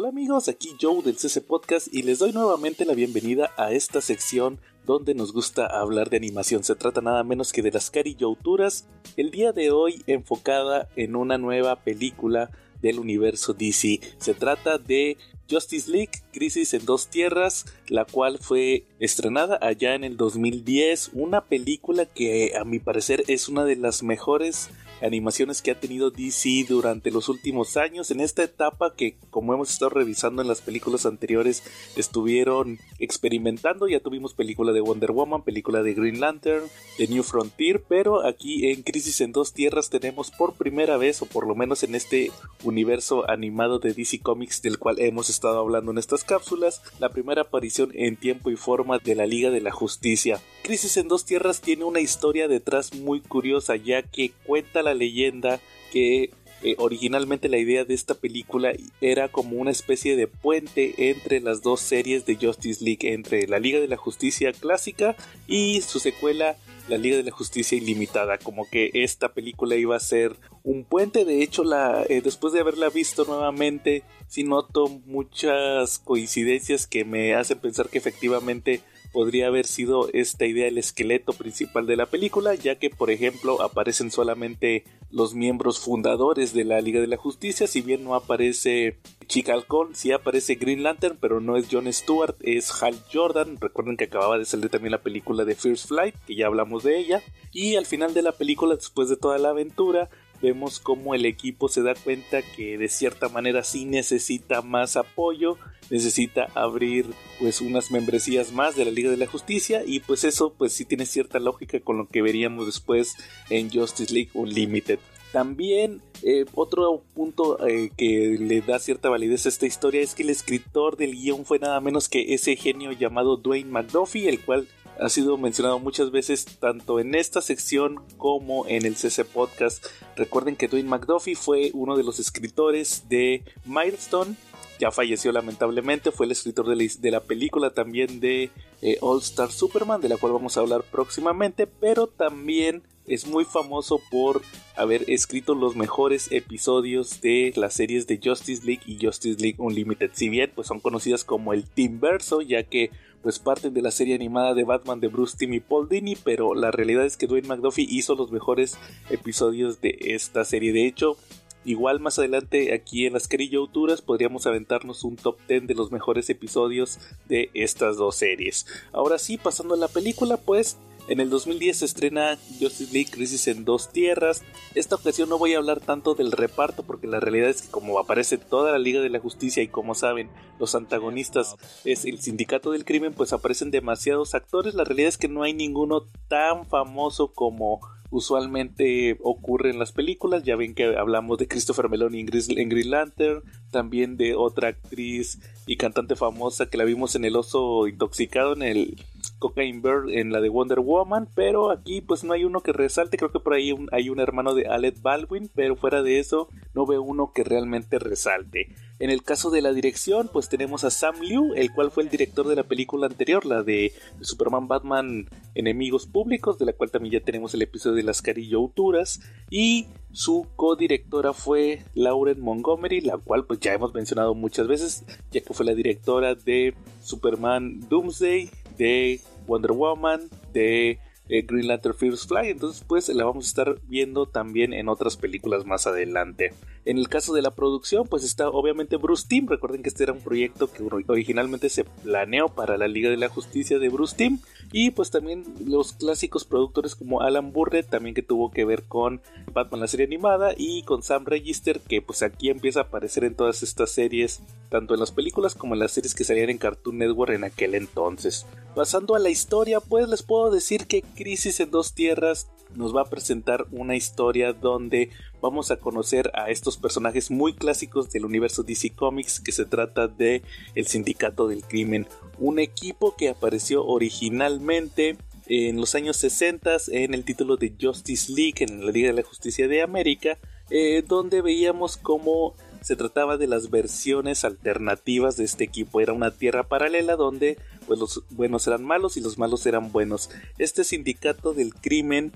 Hola amigos, aquí Joe del CC Podcast y les doy nuevamente la bienvenida a esta sección donde nos gusta hablar de animación. Se trata nada menos que de las carillauturas, el día de hoy enfocada en una nueva película del universo DC. Se trata de Justice League, Crisis en dos Tierras, la cual fue estrenada allá en el 2010, una película que a mi parecer es una de las mejores animaciones que ha tenido DC durante los últimos años. En esta etapa que como hemos estado revisando en las películas anteriores estuvieron experimentando. Ya tuvimos película de Wonder Woman película de Green Lantern de New Frontier pero aquí en Crisis en dos tierras tenemos por primera vez o por lo menos en este universo animado de DC Comics del cual hemos estado hablando en estas cápsulas la primera aparición en tiempo y forma de la Liga de la Justicia. Crisis en dos tierras tiene una historia detrás muy curiosa ya que cuenta la leyenda que eh, originalmente la idea de esta película era como una especie de puente entre las dos series de Justice League, entre la Liga de la Justicia clásica y su secuela la Liga de la Justicia Ilimitada, como que esta película iba a ser un puente, de hecho eh, después de haberla visto nuevamente sí noto muchas coincidencias que me hacen pensar que efectivamente podría haber sido esta idea el esqueleto principal de la película, ya que por ejemplo aparecen solamente los miembros fundadores de la Liga de la Justicia, si bien no aparece Chica Halcón, sí aparece Green Lantern, pero no es John Stewart, es Hal Jordan. Recuerden que acababa de salir también la película de First Flight, que ya hablamos de ella. Y al final de la película, después de toda la aventura, vemos como el equipo se da cuenta que de cierta manera sí necesita más apoyo, necesita abrir pues unas membresías más de la Liga de la Justicia y pues eso pues sí tiene cierta lógica con lo que veríamos después en Justice League Unlimited. También eh, otro punto eh, que le da cierta validez a esta historia es que el escritor del guion fue nada menos que ese genio llamado Dwayne McDuffie, el cual ha sido mencionado muchas veces tanto en esta sección como en el CC Podcast. Recuerden que Dwayne McDuffie fue uno de los escritores de Milestone. Ya falleció lamentablemente, fue el escritor de la, película también de eh, All Star Superman, de la cual vamos a hablar próximamente, pero también es muy famoso por haber escrito los mejores episodios de las series de Justice League y Justice League Unlimited. Si bien pues son conocidas como el Team Verso, ya que pues parten de la serie animada de Batman de Bruce Timm y Paul Dini, pero la realidad es que Dwayne McDuffie hizo los mejores episodios de esta serie. De hecho, igual más adelante aquí en las Youturas podríamos aventarnos un top 10 de los mejores episodios de estas dos series. Ahora sí, pasando a la película, pues en el 2010 se estrena Justice League Crisis en dos tierras. Esta ocasión no voy a hablar tanto del reparto porque la realidad es que como aparece toda la Liga de la Justicia y como saben los antagonistas es el Sindicato del Crimen pues aparecen demasiados actores. La realidad es que no hay ninguno tan famoso como usualmente ocurre en las películas. Ya ven que hablamos de Christopher Meloni en, en Green Lantern, también de otra actriz y cantante famosa que la vimos en El Oso Intoxicado en el Cocaine Bird en la de Wonder Woman, pero aquí pues no hay uno que resalte, creo que por ahí hay un hermano de Alec Baldwin, pero fuera de eso no veo uno que realmente resalte. En el caso de la dirección, pues tenemos a Sam Liu, el cual fue el director de la película anterior, la de Superman Batman Enemigos Públicos, de la cual también ya tenemos el episodio de las Carillouturas, y su codirectora fue Lauren Montgomery, la cual pues ya hemos mencionado muchas veces, ya que fue la directora de Superman Doomsday, de Wonder Woman, de eh, Green Lantern First Fly, entonces pues la vamos a estar viendo también en otras películas más adelante. En el caso de la producción, pues está obviamente Bruce Timm. Recuerden que este era un proyecto que originalmente se planeó para la Liga de la Justicia de Bruce Timm. Y pues también los clásicos productores como Alan Burrett, también que tuvo que ver con Batman la serie animada. Y con Sam Register, que pues aquí empieza a aparecer en todas estas series, tanto en las películas como en las series que salían en Cartoon Network en aquel entonces. Pasando a la historia, pues les puedo decir que Crisis en Dos Tierras nos va a presentar una historia donde vamos a conocer a estos personajes muy clásicos del universo DC Comics que se trata de el Sindicato del Crimen, un equipo que apareció originalmente en los años 60 en el título de Justice League en la Liga de la Justicia de América, eh, donde veíamos cómo se trataba de las versiones alternativas de este equipo. Era una tierra paralela donde pues, los buenos eran malos y los malos eran buenos. Este sindicato del crimen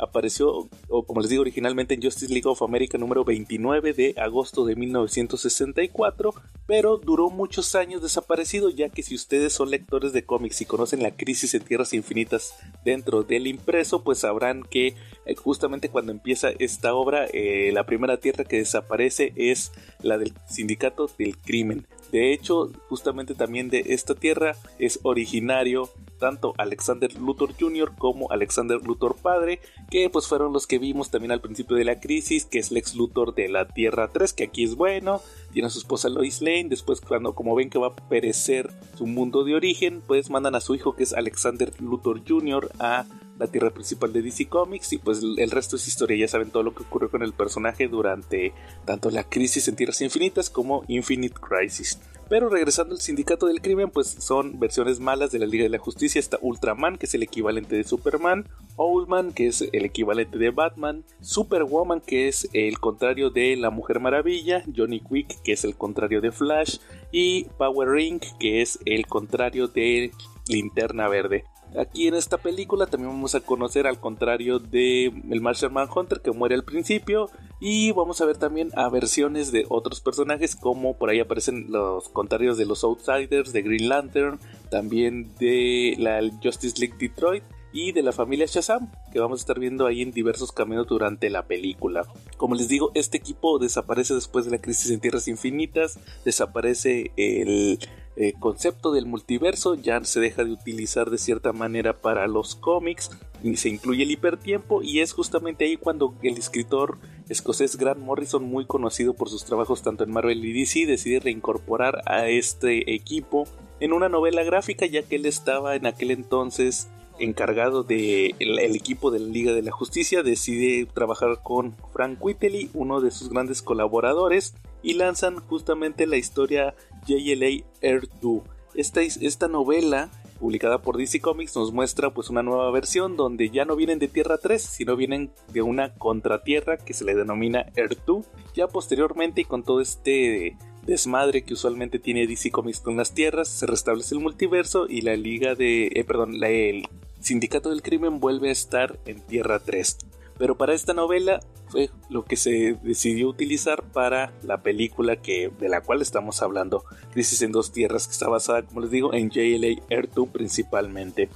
apareció, o como les digo originalmente, en Justice League of America número 29 de agosto de 1964, pero duró muchos años desaparecido, ya que si ustedes son lectores de cómics y conocen la crisis en Tierras Infinitas dentro del impreso, pues sabrán que eh, justamente cuando empieza esta obra, eh, la primera tierra que desaparece es la del Sindicato del Crimen. De hecho, justamente también de esta tierra es originario tanto Alexander Luthor Jr. como Alexander Luthor Padre, que pues fueron los que vimos también al principio de la crisis, que es Lex Luthor de la Tierra 3, que aquí es bueno, tiene a su esposa Lois Lane, después cuando como ven que va a perecer su mundo de origen, pues mandan a su hijo que es Alexander Luthor Jr. a la tierra principal de DC Comics y pues el resto es historia, ya saben todo lo que ocurrió con el personaje durante tanto la crisis en Tierras Infinitas como Infinite Crisis. Pero regresando al sindicato del crimen, pues son versiones malas de la Liga de la Justicia. Está Ultraman, que es el equivalente de Superman. Owlman, que es el equivalente de Batman. Superwoman, que es el contrario de la Mujer Maravilla. Johnny Quick, que es el contrario de Flash. Y Power Ring, que es el contrario de Linterna Verde. Aquí en esta película también vamos a conocer al contrario de el Martian Manhunter que muere al principio, Y vamos a ver también a versiones de otros personajes, como por ahí aparecen los contrarios de los Outsiders, de Green Lantern, también de la Justice League Detroit y de la familia Shazam, que vamos a estar viendo ahí en diversos caminos durante la película. Como les digo, este equipo desaparece después de la crisis en Tierras Infinitas, desaparece el eh, concepto del multiverso, ya se deja de utilizar de cierta manera para los cómics, y se incluye el hipertiempo y es justamente ahí cuando el escritor escocés Grant Morrison, muy conocido por sus trabajos tanto en Marvel y DC, decide reincorporar a este equipo en una novela gráfica ya que él estaba en aquel entonces encargado del de el equipo de la Liga de la Justicia, decide trabajar con Frank Whiteley, uno de sus grandes colaboradores, y lanzan justamente la historia JLA Air 2. Esta, esta novela publicada por DC Comics nos muestra pues una nueva versión donde ya no vienen de Tierra 3, sino vienen de una contratierra que se le denomina Air 2. Ya posteriormente y con todo este desmadre que usualmente tiene DC Comics con las tierras, se restablece el multiverso y la liga de, eh, perdón, la, el Sindicato del Crimen vuelve a estar en Tierra 3. Pero para esta novela fue lo que se decidió utilizar para la película que, de la cual estamos hablando, Crisis en dos Tierras, que está basada, como les digo, en JLA 2 principalmente.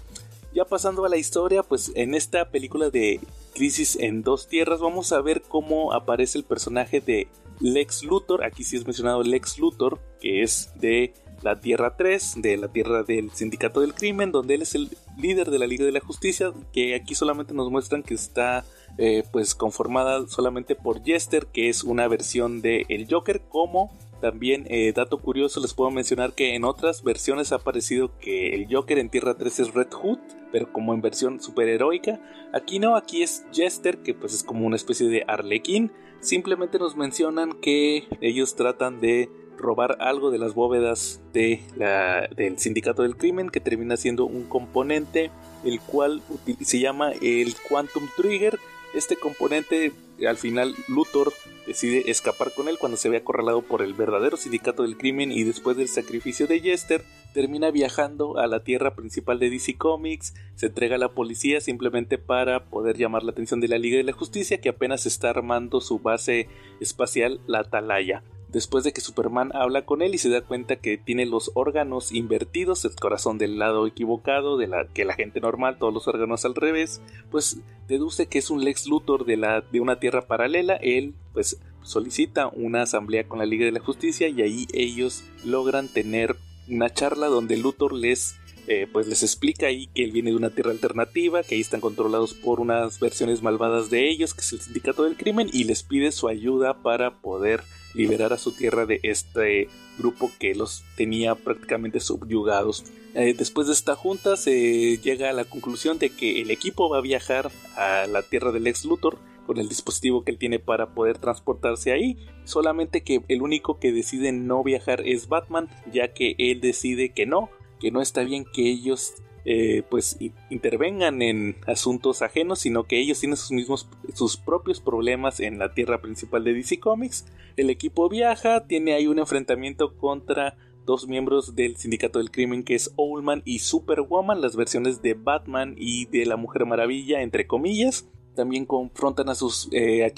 Ya pasando a la historia, pues en esta película de Crisis en dos Tierras vamos a ver cómo aparece el personaje de Lex Luthor, aquí sí es mencionado Lex Luthor, que es de la Tierra 3, de la Tierra del Sindicato del Crimen, donde él es el líder de la Liga de la Justicia, que aquí solamente nos muestran que está eh, pues conformada solamente por Jester, que es una versión de el Joker, como también, eh, dato curioso, les puedo mencionar que en otras versiones ha aparecido que el Joker en Tierra 3 es Red Hood, pero como en versión superheroica. Aquí no, aquí es Jester, que pues es como una especie de Arlequín. Simplemente nos mencionan que ellos tratan de robar algo de las bóvedas de la, del sindicato del crimen que termina siendo un componente el cual se llama el Quantum Trigger. Este componente al final Luthor decide escapar con él cuando se ve acorralado por el verdadero sindicato del crimen y después del sacrificio de Jester termina viajando a la tierra principal de DC Comics, se entrega a la policía simplemente para poder llamar la atención de la Liga de la Justicia que apenas está armando su base espacial, la Atalaya después de que Superman habla con él y se da cuenta que tiene los órganos invertidos, el corazón del lado equivocado, de la que la gente normal, todos los órganos al revés, pues deduce que es un Lex Luthor de, una tierra paralela, él pues solicita una asamblea con la Liga de la Justicia y ahí ellos logran tener una charla donde Luthor les eh, pues les explica ahí que él viene de una tierra alternativa, que ahí están controlados por unas versiones malvadas de ellos, que es el sindicato del crimen, y les pide su ayuda para poder liberar a su tierra de este grupo que los tenía prácticamente subyugados. Eh, después de esta junta se llega a la conclusión de que el equipo va a viajar a la tierra del ex Luthor con el dispositivo que él tiene para poder transportarse ahí, solamente que el único que decide no viajar es Batman, ya que él decide que no, que no está bien que ellos eh, pues intervengan en asuntos ajenos, sino que ellos tienen sus mismos sus propios problemas en la tierra principal de DC Comics. El equipo viaja, tiene ahí un enfrentamiento contra dos miembros del sindicato del crimen que es Owlman y Superwoman, las versiones de Batman y de la Mujer Maravilla, entre comillas. También confrontan a sus eh,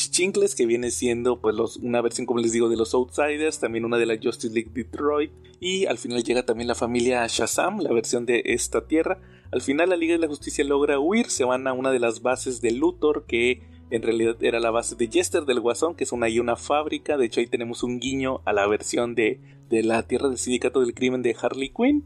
que viene siendo pues una versión, como les digo, de los Outsiders, también una de la Justice League Detroit. Y al final llega también la familia Shazam, la versión de esta tierra. Al final la Liga de la Justicia logra huir, se van a una de las bases de Luthor, que en realidad era la base de Jester del Guasón, que es una, una fábrica. De hecho, ahí tenemos un guiño a la versión de, de la Tierra del Sindicato del Crimen de Harley Quinn.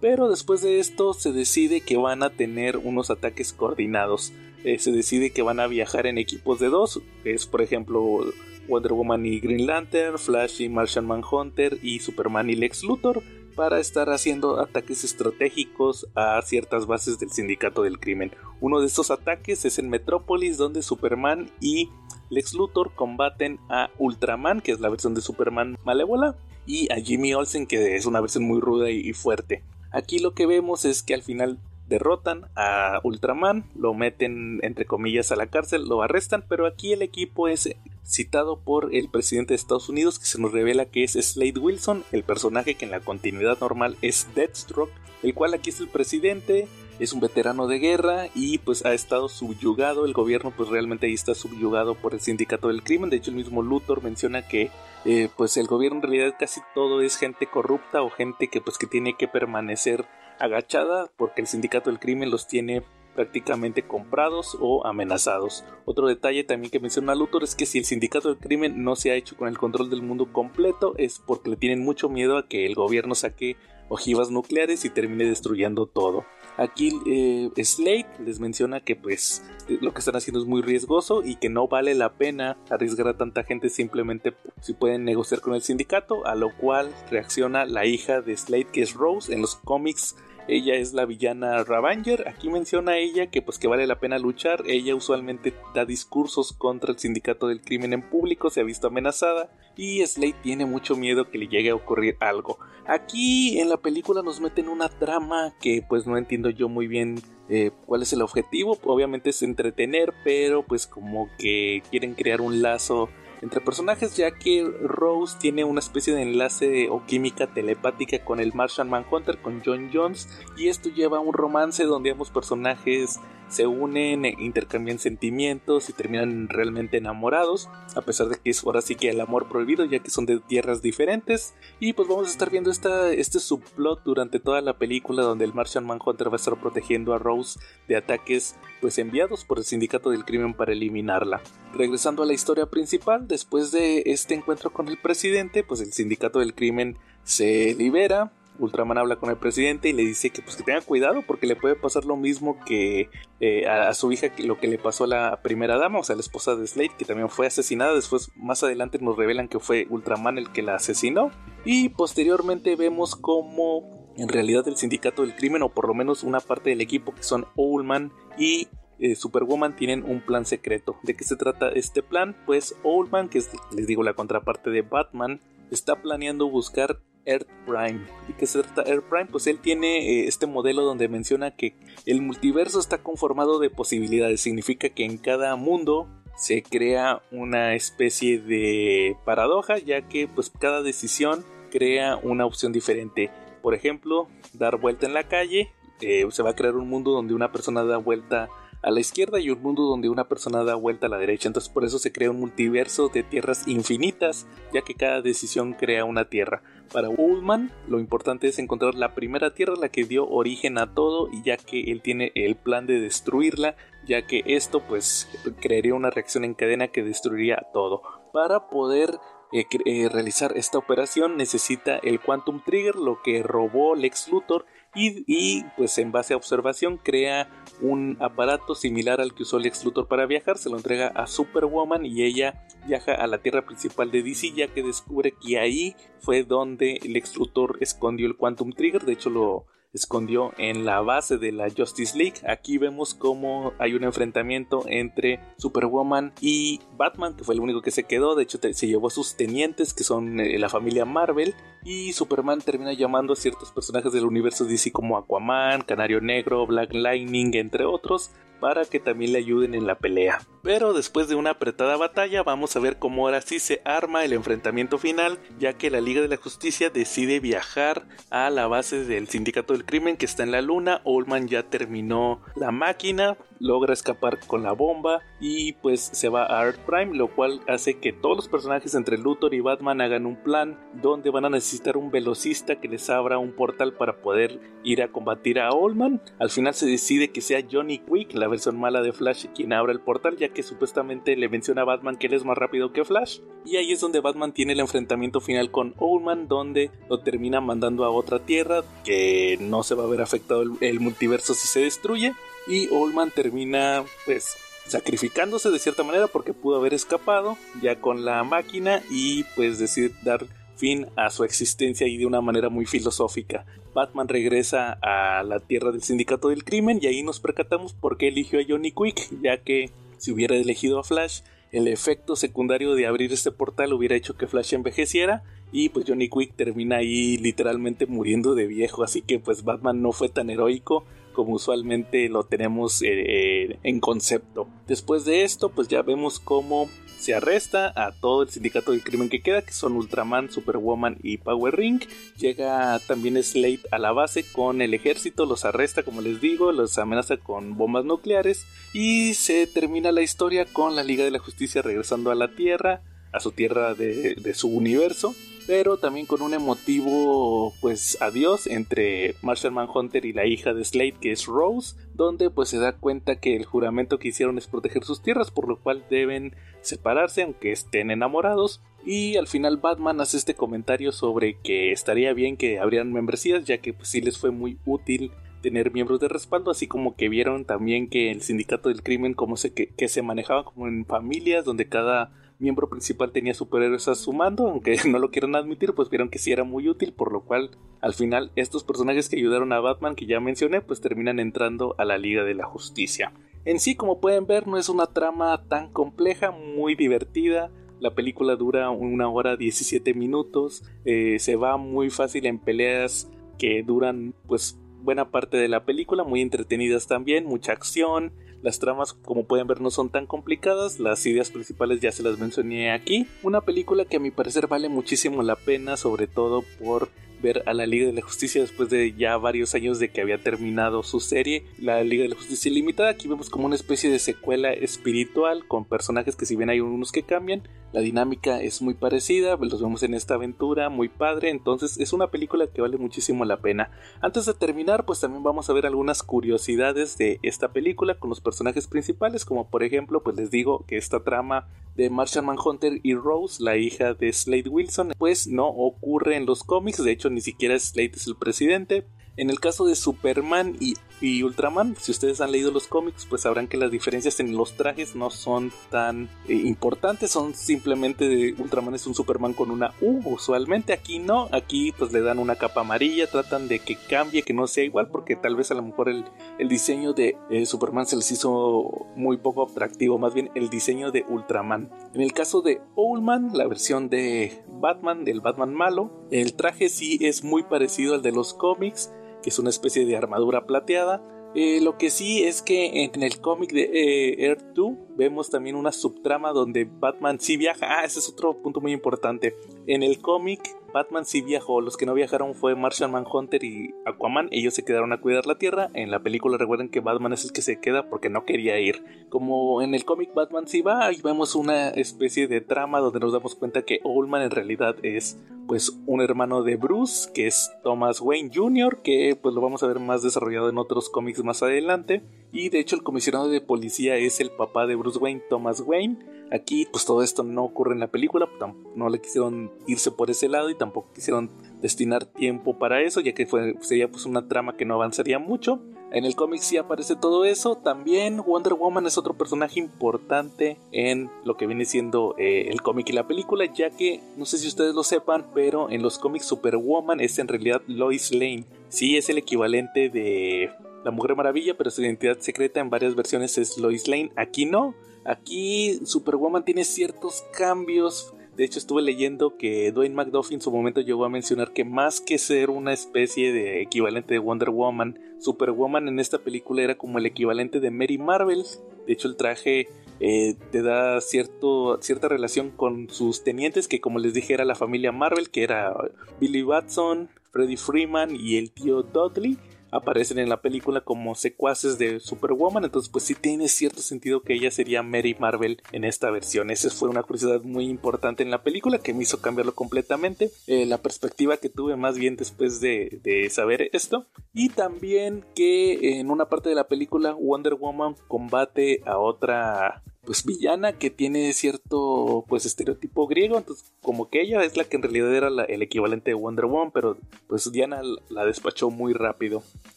Pero después de esto se decide que van a tener unos ataques coordinados. Eh, se decide que van a viajar en equipos de dos, es por ejemplo Wonder Woman y Green Lantern, Flash y Martian Manhunter y Superman y Lex Luthor para estar haciendo ataques estratégicos a ciertas bases del sindicato del crimen. Uno de estos ataques es en Metrópolis donde Superman y Lex Luthor combaten a Ultraman, que es la versión de Superman malévola, y a Jimmy Olsen, que es una versión muy ruda y fuerte. Aquí lo que vemos es que al final derrotan a Ultraman, lo meten entre comillas a la cárcel, lo arrestan, pero aquí el equipo es citado por el presidente de Estados Unidos que se nos revela que es Slade Wilson, el personaje que en la continuidad normal es Deathstroke, el cual aquí es el presidente, es un veterano de guerra y pues ha estado subyugado, el gobierno pues realmente ahí está subyugado por el sindicato del crimen, de hecho el mismo Luthor menciona que eh, pues el gobierno en realidad casi todo es gente corrupta o gente que pues que tiene que permanecer agachada porque el sindicato del crimen los tiene prácticamente comprados o amenazados. Otro detalle también que menciona Luthor es que si el sindicato del crimen no se ha hecho con el control del mundo completo es porque le tienen mucho miedo a que el gobierno saque ojivas nucleares y termine destruyendo todo. Aquí eh, Slade les menciona que pues lo que están haciendo es muy riesgoso y que no vale la pena arriesgar a tanta gente simplemente si pueden negociar con el sindicato, a lo cual reacciona la hija de Slade que es Rose en los cómics ella es la villana Ravanger. Aquí menciona ella que pues que vale la pena luchar. Ella usualmente da discursos contra el sindicato del crimen en público, se ha visto amenazada y Slade tiene mucho miedo que le llegue a ocurrir algo. Aquí en la película nos meten una trama que pues no entiendo yo muy bien eh, cuál es el objetivo. Obviamente es entretener, pero pues como que quieren crear un lazo entre personajes ya que Rose tiene una especie de enlace o química telepática con el Martian Manhunter, con John Jones, y esto lleva a un romance donde ambos personajes se unen, e intercambian sentimientos y terminan realmente enamorados, a pesar de que es ahora sí que el amor prohibido, ya que son de tierras diferentes. Y pues vamos a estar viendo esta, este subplot durante toda la película, donde el Martian Manhunter va a estar protegiendo a Rose de ataques pues enviados por el sindicato del crimen para eliminarla. Regresando a la historia principal, después de este encuentro con el presidente, pues el sindicato del crimen se libera, Ultraman habla con el presidente y le dice que pues que tenga cuidado porque le puede pasar lo mismo que eh, a, su hija lo que le pasó a la primera dama, o sea, la esposa de Slade, que también fue asesinada. Después, más adelante nos revelan que fue Ultraman el que la asesinó. Y posteriormente vemos cómo en realidad el sindicato del crimen, o por lo menos una parte del equipo que son Owlman y eh, Superwoman tienen un plan secreto. ¿De qué se trata este plan? Pues Owlman, que es, les digo, la contraparte de Batman, está planeando buscar Earth Prime. ¿Y qué se trata Earth Prime? Pues él tiene eh, este modelo donde menciona que el multiverso está conformado de posibilidades. Significa que en cada mundo se crea una especie de paradoja, ya que pues cada decisión crea una opción diferente. Por ejemplo, dar vuelta en la calle, eh, se va a crear un mundo donde una persona da vuelta a la izquierda y un mundo donde una persona da vuelta a la derecha. Entonces por eso se crea un multiverso de tierras infinitas, ya que cada decisión crea una tierra. Para Ullman lo importante es encontrar la primera tierra, la que dio origen a todo, y ya que él tiene el plan de destruirla, ya que esto pues crearía una reacción en cadena que destruiría todo. Para poder eh, eh, realizar esta operación necesita el Quantum Trigger, lo que robó Lex Luthor y, pues en base a observación crea un aparato similar al que usó Lex Luthor para viajar, se lo entrega a Superwoman y ella viaja a la tierra principal de DC ya que descubre que ahí fue donde Lex Luthor escondió el Quantum Trigger, de hecho lo escondió en la base de la Justice League. Aquí vemos cómo hay un enfrentamiento entre Superwoman y Batman, que fue el único que se quedó. De hecho, se llevó a sus tenientes, que son eh, la familia Marvel. Y Superman termina llamando a ciertos personajes del universo DC como Aquaman, Canario Negro, Black Lightning, entre otros, para que también le ayuden en la pelea. Pero después de una apretada batalla vamos a ver cómo ahora sí se arma el enfrentamiento final, ya que la Liga de la Justicia decide viajar a la base del Sindicato del Crimen que está en la Luna. Oldman ya terminó la máquina, logra escapar con la bomba y pues se va a Earth Prime, lo cual hace que todos los personajes entre Luthor y Batman hagan un plan donde van a necesitar un velocista que les abra un portal para poder ir a combatir a Oldman. Al final se decide que sea Johnny Quick, la versión mala de Flash, quien abra el portal, ya que supuestamente le menciona a Batman que él es más rápido que Flash. Y ahí es donde Batman tiene el enfrentamiento final con Oldman, donde lo termina mandando a otra tierra que no se va a ver afectado el, el multiverso si se destruye y Oldman termina pues sacrificándose de cierta manera porque pudo haber escapado ya con la máquina y pues decir dar fin a su existencia y de una manera muy filosófica. Batman regresa a la tierra del sindicato del crimen y ahí nos percatamos por qué eligió a Johnny Quick, ya que si hubiera elegido a Flash, el efecto secundario de abrir este portal hubiera hecho que Flash envejeciera y pues Johnny Quick termina ahí literalmente muriendo de viejo, así que pues Batman no fue tan heroico como usualmente lo tenemos eh, en concepto. Después de esto, pues ya vemos cómo se arresta a todo el sindicato del crimen que queda, que son Ultraman, Superwoman y Power Ring. Llega también Slate a la base con el ejército, los arresta, como les digo, los amenaza con bombas nucleares y se termina la historia con la Liga de la Justicia regresando a la Tierra, a su tierra de su universo pero también con un emotivo pues adiós entre Marshall Manhunter y la hija de Slade que es Rose, donde pues se da cuenta que el juramento que hicieron es proteger sus tierras, por lo cual deben separarse aunque estén enamorados. Y al final Batman hace este comentario sobre que estaría bien que abrieran membresías, ya que pues sí les fue muy útil tener miembros de respaldo, así como que vieron también que el sindicato del crimen como se, que, que se manejaba como en familias, donde cada miembro principal tenía superhéroes a su mando, aunque [LAUGHS] no lo quieran admitir, pues vieron que sí era muy útil, por lo cual al final estos personajes que ayudaron a Batman que ya mencioné, pues terminan entrando a la Liga de la Justicia. En sí, como pueden ver, no es una trama tan compleja, muy divertida. La película dura una hora 17 minutos, eh, se va muy fácil en peleas que duran pues buena parte de la película, muy entretenidas también, mucha acción, las tramas, como pueden ver, no son tan complicadas. Las ideas principales ya se las mencioné aquí. Una película que a mi parecer vale muchísimo la pena, sobre todo por ver a la Liga de la Justicia después de ya varios años de que había terminado su serie, la Liga de la Justicia Ilimitada. Aquí vemos como una especie de secuela espiritual con personajes que si bien hay unos que cambian, la dinámica es muy parecida, los vemos en esta aventura, muy padre, entonces es una película que vale muchísimo la pena. Antes de terminar, pues también vamos a ver algunas curiosidades de esta película con los personajes principales, como por ejemplo, pues les digo que esta trama de Marshall Manhunter y Rose, la hija de Slade Wilson, pues no ocurre en los cómics, de hecho ni siquiera Slade es el presidente. En el caso de Superman y y Ultraman. Si ustedes han leído los cómics, pues sabrán que las diferencias en los trajes no son tan eh, importantes, son simplemente Ultraman es un Superman con una U, usualmente aquí no, aquí pues le dan una capa amarilla, tratan de que cambie, que no sea igual, porque tal vez a lo mejor el, diseño de eh, Superman se les hizo muy poco atractivo, más bien el diseño de Ultraman. En el caso de Owlman, la versión de Batman, del Batman malo, el traje sí es muy parecido al de los cómics, es una especie de armadura plateada. Eh, lo que sí es que en el cómic de eh, Earth 2 vemos también una subtrama donde Batman sí viaja. Ah, ese es otro punto muy importante. En el cómic Batman sí viajó, los que no viajaron fue Martian Manhunter y Aquaman, ellos se quedaron a cuidar la Tierra, en la película recuerden que Batman es el que se queda porque no quería ir. Como en el cómic Batman sí va, y vemos una especie de trama donde nos damos cuenta que Oldman en realidad es pues un hermano de Bruce, que es Thomas Wayne Jr., que pues lo vamos a ver más desarrollado en otros cómics más adelante. Y de hecho el comisionado de policía es el papá de Bruce Wayne, Thomas Wayne. Aquí pues todo esto no ocurre en la película, no le quisieron irse por ese lado y tampoco quisieron destinar tiempo para eso, ya que sería pues una trama que no avanzaría mucho. En el cómic sí aparece todo eso. También Wonder Woman es otro personaje importante en lo que viene siendo eh, el cómic y la película, ya que no sé si ustedes lo sepan, pero en los cómics Superwoman es en realidad Lois Lane. Sí es el equivalente de la Mujer Maravilla, pero su identidad secreta en varias versiones es Lois Lane. Aquí no. Aquí Superwoman tiene ciertos cambios. De hecho, estuve leyendo que Dwayne McDuffie en su momento llegó a mencionar que más que ser una especie de equivalente de Wonder Woman, Superwoman en esta película era como el equivalente de Mary Marvel. De hecho, el traje eh, te da cierto, cierta relación con sus tenientes, que como les dije era la familia Marvel, que era Billy Watson, Freddie Freeman y el tío Dudley aparecen en la película como secuaces de Superwoman, entonces pues sí tiene cierto sentido que ella sería Mary Marvel en esta versión. Esa fue una curiosidad muy importante en la película que me hizo cambiarlo completamente, eh, la perspectiva que tuve más bien después de, de saber esto, y también que en una parte de la película Wonder Woman combate a otra pues villana que tiene cierto pues estereotipo griego, entonces como que ella es la que en realidad era el equivalente de Wonder Woman, pero pues Diana la despachó muy rápido.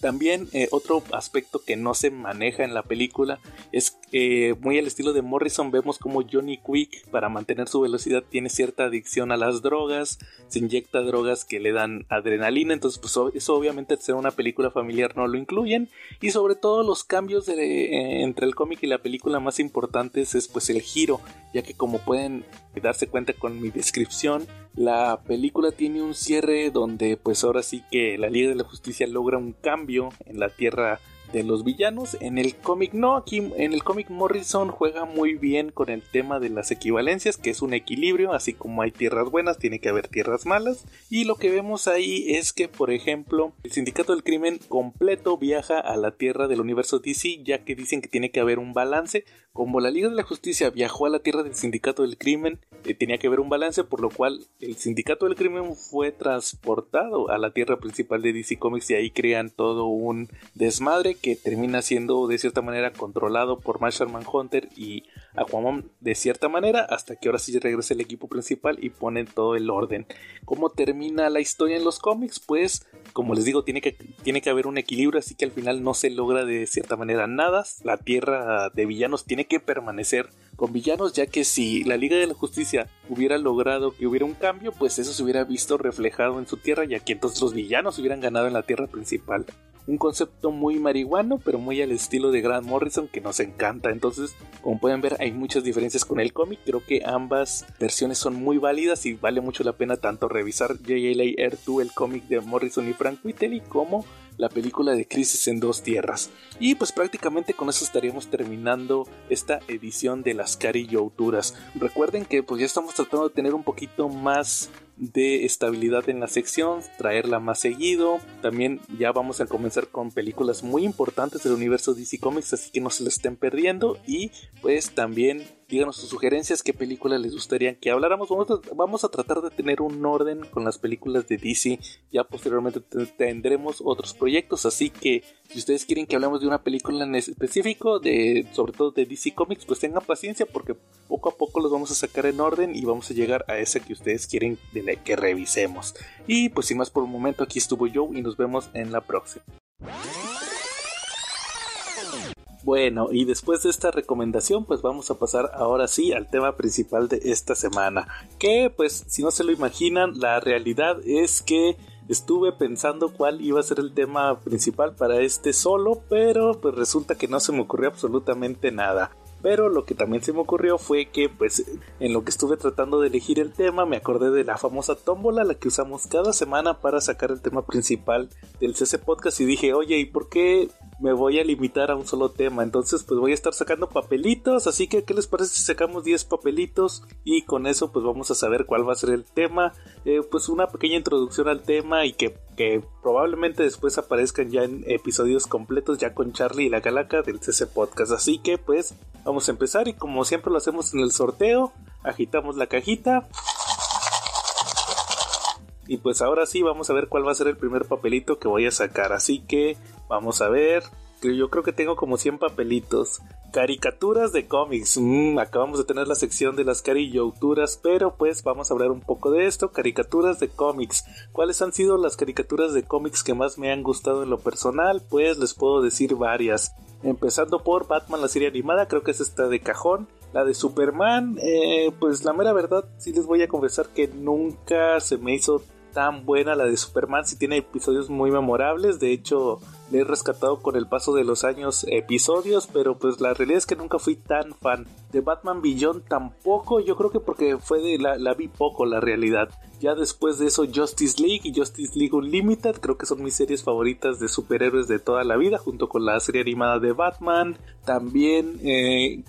También eh, otro aspecto que no se maneja en la película es que muy al estilo de Morrison vemos como Johnny Quick para mantener su velocidad tiene cierta adicción a las drogas, se inyecta drogas que le dan adrenalina, entonces pues eso obviamente al ser una película familiar no lo incluyen y sobre todo los cambios eh, entre el cómic y la película más importantes es pues el giro, ya que como pueden darse cuenta con mi descripción, la película tiene un cierre donde pues ahora sí que la Liga de la Justicia logra un cambio en la Tierra de los villanos. En el cómic no, aquí en el cómic Morrison juega muy bien con el tema de las equivalencias, que es un equilibrio, así como hay tierras buenas, tiene que haber tierras malas. Y lo que vemos ahí es que, por ejemplo, el sindicato del crimen completo viaja a la tierra del universo DC, ya que dicen que tiene que haber un balance. Como la Liga de la Justicia viajó a la tierra del sindicato del crimen, eh, tenía que haber un balance, por lo cual el sindicato del crimen fue transportado a la tierra principal de DC Comics y ahí crean todo un desmadre que termina siendo de cierta manera controlado por Marshall Manhunter y Aquaman de cierta manera hasta que ahora sí regresa el equipo principal y ponen todo el orden. ¿Cómo termina la historia en los cómics? Pues como les digo, tiene que, tiene que haber un equilibrio, así que al final no se logra de cierta manera nada. La tierra de villanos tiene que permanecer con villanos, ya que si la Liga de la Justicia hubiera logrado que hubiera un cambio, pues eso se hubiera visto reflejado en su tierra, ya que entonces los villanos hubieran ganado en la tierra principal un concepto muy marihuano, pero muy al estilo de Grant Morrison que nos encanta. Entonces, como pueden ver, hay muchas diferencias con el cómic. Creo que ambas versiones son muy válidas y vale mucho la pena tanto revisar JLA Air 2, el cómic de Morrison y Frank Whiteley, como la película de Crisis en dos tierras. Y pues prácticamente con eso estaríamos terminando esta edición de las Cari. Recuerden que pues ya estamos tratando de tener un poquito más de estabilidad en la sección, traerla más seguido. También ya vamos a comenzar con películas muy importantes del universo DC Comics, así que no se lo estén perdiendo. Y pues también díganos sus sugerencias, qué películas les gustaría que habláramos. Vamos a, tratar de tener un orden con las películas de DC. Ya posteriormente tendremos otros proyectos, así que si ustedes quieren que hablemos de una película en específico, de, sobre todo de DC Comics, pues tengan paciencia porque poco a poco los vamos a sacar en orden y vamos a llegar a esa que ustedes quieren que revisemos. Y pues sin más por un momento, aquí estuvo yo y nos vemos en la próxima. Bueno, y después de esta recomendación, pues vamos a pasar ahora sí al tema principal de esta semana. Que, pues, si no se lo imaginan, la realidad es que estuve pensando cuál iba a ser el tema principal para este solo, pero pues resulta que no se me ocurrió absolutamente nada. Pero lo que también se me ocurrió fue que, pues, en lo que estuve tratando de elegir el tema, me acordé de la famosa tómbola, la que usamos cada semana para sacar el tema principal del CC Podcast y dije, oye, ¿y por qué me voy a limitar a un solo tema. Entonces, pues voy a estar sacando papelitos. Así que, ¿qué les parece si sacamos 10 papelitos? Y con eso, pues vamos a saber cuál va a ser el tema. Eh, pues una pequeña introducción al tema y que, que, probablemente después aparezcan ya en episodios completos, ya con Charlie y la Calaca del CC Podcast. Así que, pues, vamos a empezar. Y como siempre lo hacemos en el sorteo, agitamos la cajita. Y pues ahora sí, vamos a ver cuál va a ser el primer papelito que voy a sacar. Así que vamos a ver. Yo creo que tengo como 100 papelitos. Caricaturas de cómics. Mm, acabamos de tener la sección de las caricaturas, pero pues vamos a hablar un poco de esto. Caricaturas de cómics. ¿Cuáles han sido las caricaturas de cómics que más me han gustado en lo personal? Pues les puedo decir varias. Empezando por Batman, la serie animada, creo que es esta de cajón. La de Superman, eh, pues la mera verdad, sí les voy a confesar que nunca se me hizo tan buena la de Superman, si tiene episodios muy memorables, de hecho le he rescatado con el paso de los años episodios, pero pues la realidad es que nunca fui tan fan de Batman Beyond tampoco, yo creo que porque fue de la, la vi poco la realidad. Ya después de eso Justice League y Justice League Unlimited creo que son mis series favoritas de superhéroes de toda la vida junto con la serie animada de Batman. También eh,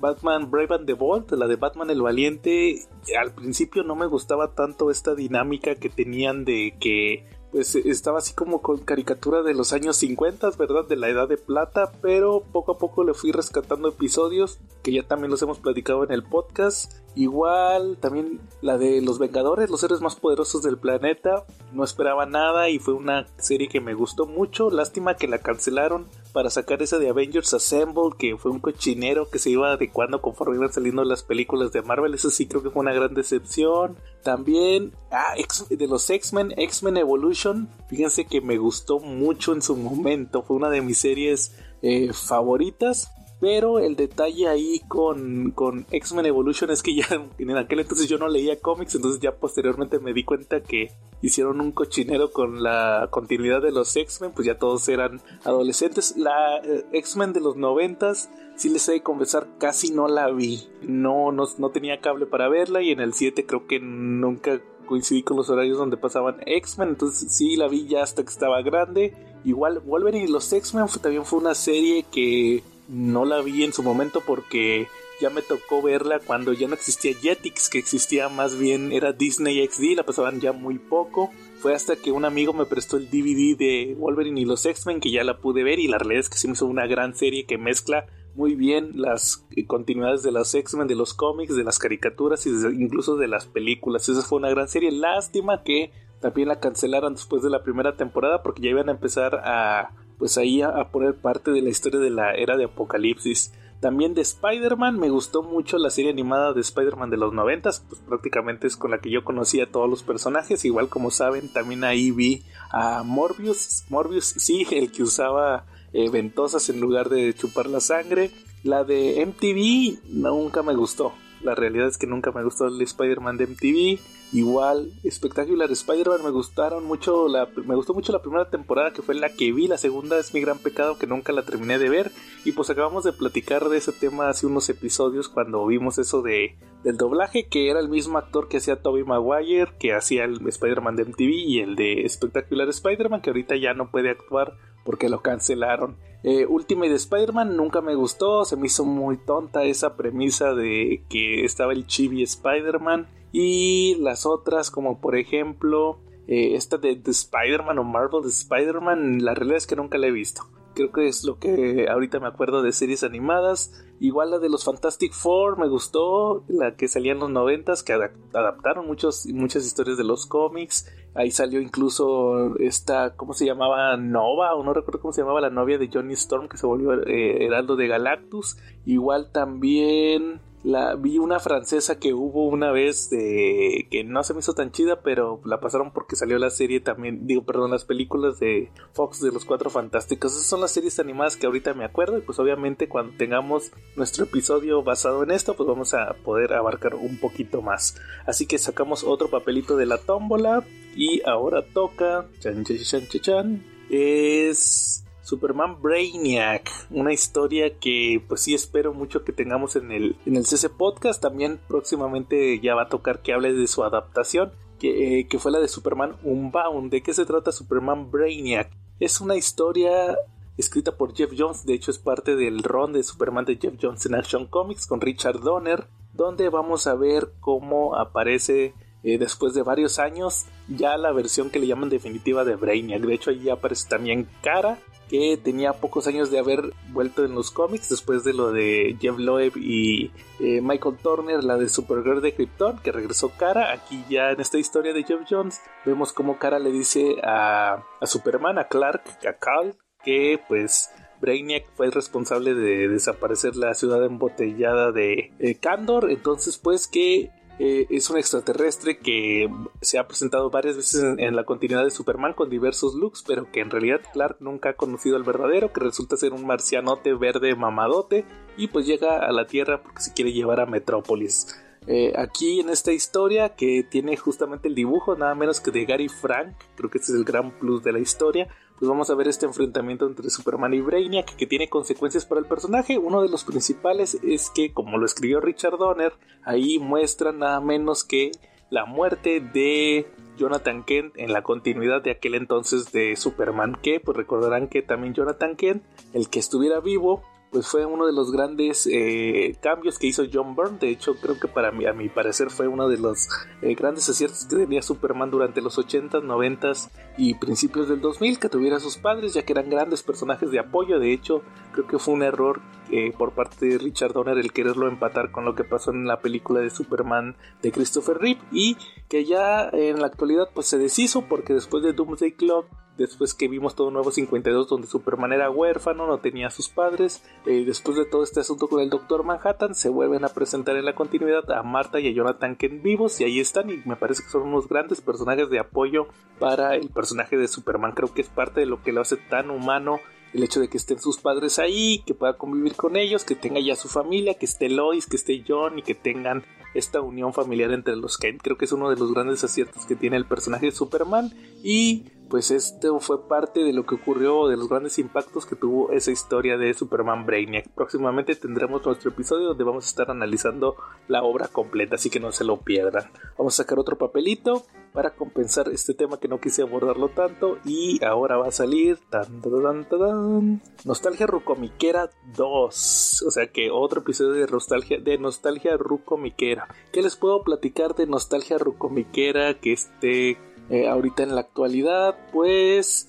Batman Brave and the Bold, la de Batman el Valiente, al principio no me gustaba tanto esta dinámica que tenían de que pues estaba así como con caricatura de los años 50, ¿verdad? De la edad de plata, pero poco a poco le fui rescatando episodios que ya también los hemos platicado en el podcast. Igual también la de Los Vengadores, los héroes más poderosos del planeta. No esperaba nada y fue una serie que me gustó mucho. Lástima que la cancelaron para sacar esa de Avengers Assemble, que fue un cochinero que se iba adecuando conforme iban saliendo las películas de Marvel. Eso sí creo que fue una gran decepción. También, ah, de los X-Men, X-Men Evolution. Fíjense que me gustó mucho en su momento. Fue una de mis series eh, favoritas. Pero el detalle ahí con, con X-Men Evolution es que ya [LAUGHS] en aquel entonces yo no leía cómics, entonces ya posteriormente me di cuenta que hicieron un cochinero con la continuidad de los X-Men, pues ya todos eran adolescentes. La eh, X-Men de los noventas, sí les he de confesar, casi no la vi. No, no, no tenía cable para verla y en el 7 creo que nunca coincidí con los horarios donde pasaban X-Men, entonces sí la vi ya hasta que estaba grande. Igual Wolverine y los X-Men también fue una serie que no la vi en su momento porque ya me tocó verla cuando ya no existía Jetix, que existía más bien era Disney XD, la pasaban ya muy poco. Fue hasta que un amigo me prestó el DVD de Wolverine y los X-Men que ya la pude ver y la realidad es que sí me hizo una gran serie que mezcla muy bien las eh, continuidades de los X-Men, de los cómics, de las caricaturas y incluso de las películas. Esa fue una gran serie. Lástima que también la cancelaran después de la primera temporada porque ya iban a empezar a pues ahí a, poner parte de la historia de la era de Apocalipsis. También de Spider-Man, me gustó mucho la serie animada de Spider-Man de los 90, pues prácticamente es con la que yo conocí a todos los personajes, igual como saben, también ahí vi a Morbius, Morbius sí, el que usaba eh, ventosas en lugar de chupar la sangre. La de MTV nunca me gustó, la realidad es que nunca me gustó el Spider-Man de MTV. Igual, espectacular. Spider-Man me gustaron mucho, la, me gustó mucho la primera temporada que fue la que vi, la segunda es mi gran pecado que nunca la terminé de ver. Y pues acabamos de platicar de ese tema hace unos episodios cuando vimos eso de del doblaje que era el mismo actor que hacía Tobey Maguire, que hacía el Spider-Man de MTV y el de espectacular Spider-Man que ahorita ya no puede actuar porque lo cancelaron. Eh, Ultimate Spider-Man nunca me gustó, se me hizo muy tonta esa premisa de que estaba el chibi Spider-Man y las otras como por ejemplo eh, esta de, de Spider-Man o Marvel de Spider-Man, la realidad es que nunca la he visto. Creo que es lo que ahorita me acuerdo de series animadas. Igual la de los Fantastic Four me gustó, la que salía en los noventas, que adaptaron muchos, muchas historias de los cómics. Ahí salió incluso esta, ¿cómo se llamaba? Nova, o no recuerdo cómo se llamaba la novia de Johnny Storm, que se volvió eh, Heraldo de Galactus. Igual también la, vi una francesa que hubo una vez de que no se me hizo tan chida, pero la pasaron porque salió la serie también, digo, perdón, las películas de Fox de los Cuatro Fantásticos. Esas son las series animadas que ahorita me acuerdo y pues obviamente cuando tengamos nuestro episodio basado en esto, pues vamos a poder abarcar un poquito más. Así que sacamos otro papelito de la tómbola y ahora toca, chan, chan, chan, chan, chan es Superman Brainiac, una historia que pues sí espero mucho que tengamos en el, en el CC Podcast, también próximamente ya va a tocar que hable de su adaptación, que, eh, que fue la de Superman Unbound, ¿de qué se trata Superman Brainiac? Es una historia escrita por Jeff Jones, de hecho es parte del ron de Superman de Jeff Jones en Action Comics con Richard Donner, donde vamos a ver cómo aparece eh, después de varios años ya la versión que le llaman definitiva de Brainiac. De hecho, ahí aparece también Cara que tenía pocos años de haber vuelto en los cómics después de lo de Jeff Loeb y eh, Michael Turner, la de Supergirl de Krypton, que regresó Cara. Aquí ya en esta historia de Jeff Jones vemos como Cara le dice a, Superman, a Clark, a Carl, que pues Brainiac fue el responsable de desaparecer la ciudad embotellada de eh, Kandor. Entonces, pues que eh, es un extraterrestre que se ha presentado varias veces en, la continuidad de Superman con diversos looks, pero que en realidad Clark nunca ha conocido al verdadero, que resulta ser un marcianote verde mamadote y pues llega a la Tierra porque se quiere llevar a Metrópolis. Eh, aquí en esta historia que tiene justamente el dibujo nada menos que de Gary Frank, creo que ese es el gran plus de la historia, pues vamos a ver este enfrentamiento entre Superman y Brainiac que tiene consecuencias para el personaje. Uno de los principales es que, como lo escribió Richard Donner, ahí muestra nada menos que la muerte de Jonathan Kent en la continuidad de aquel entonces de Superman que pues recordarán que también Jonathan Kent el que estuviera vivo pues fue uno de los grandes eh, cambios que hizo John Byrne. De hecho, creo que para mí, a mi parecer, fue uno de los eh, grandes aciertos que tenía Superman durante los 80s, 90s y principios del 2000, que tuviera sus padres, ya que eran grandes personajes de apoyo. De hecho, creo que fue un error eh, por parte de Richard Donner el quererlo empatar con lo que pasó en la película de Superman de Christopher Reeve y que ya en la actualidad pues se deshizo porque después de Doomsday Clock después que vimos todo Nuevo 52 donde Superman era huérfano, no tenía a sus padres, eh, después de todo este asunto con el Doctor Manhattan, se vuelven a presentar en la continuidad a Marta y a Jonathan Kent vivos y ahí están y me parece que son unos grandes personajes de apoyo para el personaje de Superman, creo que es parte de lo que lo hace tan humano el hecho de que estén sus padres ahí, que pueda convivir con ellos, que tenga ya su familia, que esté Lois, que esté John y que tengan esta unión familiar entre los Kent. Creo que es uno de los grandes aciertos que tiene el personaje de Superman. Y pues esto fue parte de lo que ocurrió, de los grandes impactos que tuvo esa historia de Superman Brainiac. Próximamente tendremos nuestro episodio donde vamos a estar analizando la obra completa, así que no se lo pierdan. Vamos a sacar otro papelito para compensar este tema que no quise abordarlo tanto y ahora va a salir tan, tan, tan, Nostalgia Rucomiquera 2, o sea que otro episodio de nostalgia de Nostalgia Rucomiquera. ¿Qué les puedo platicar de Nostalgia Rucomiquera que esté eh, ahorita en la actualidad, pues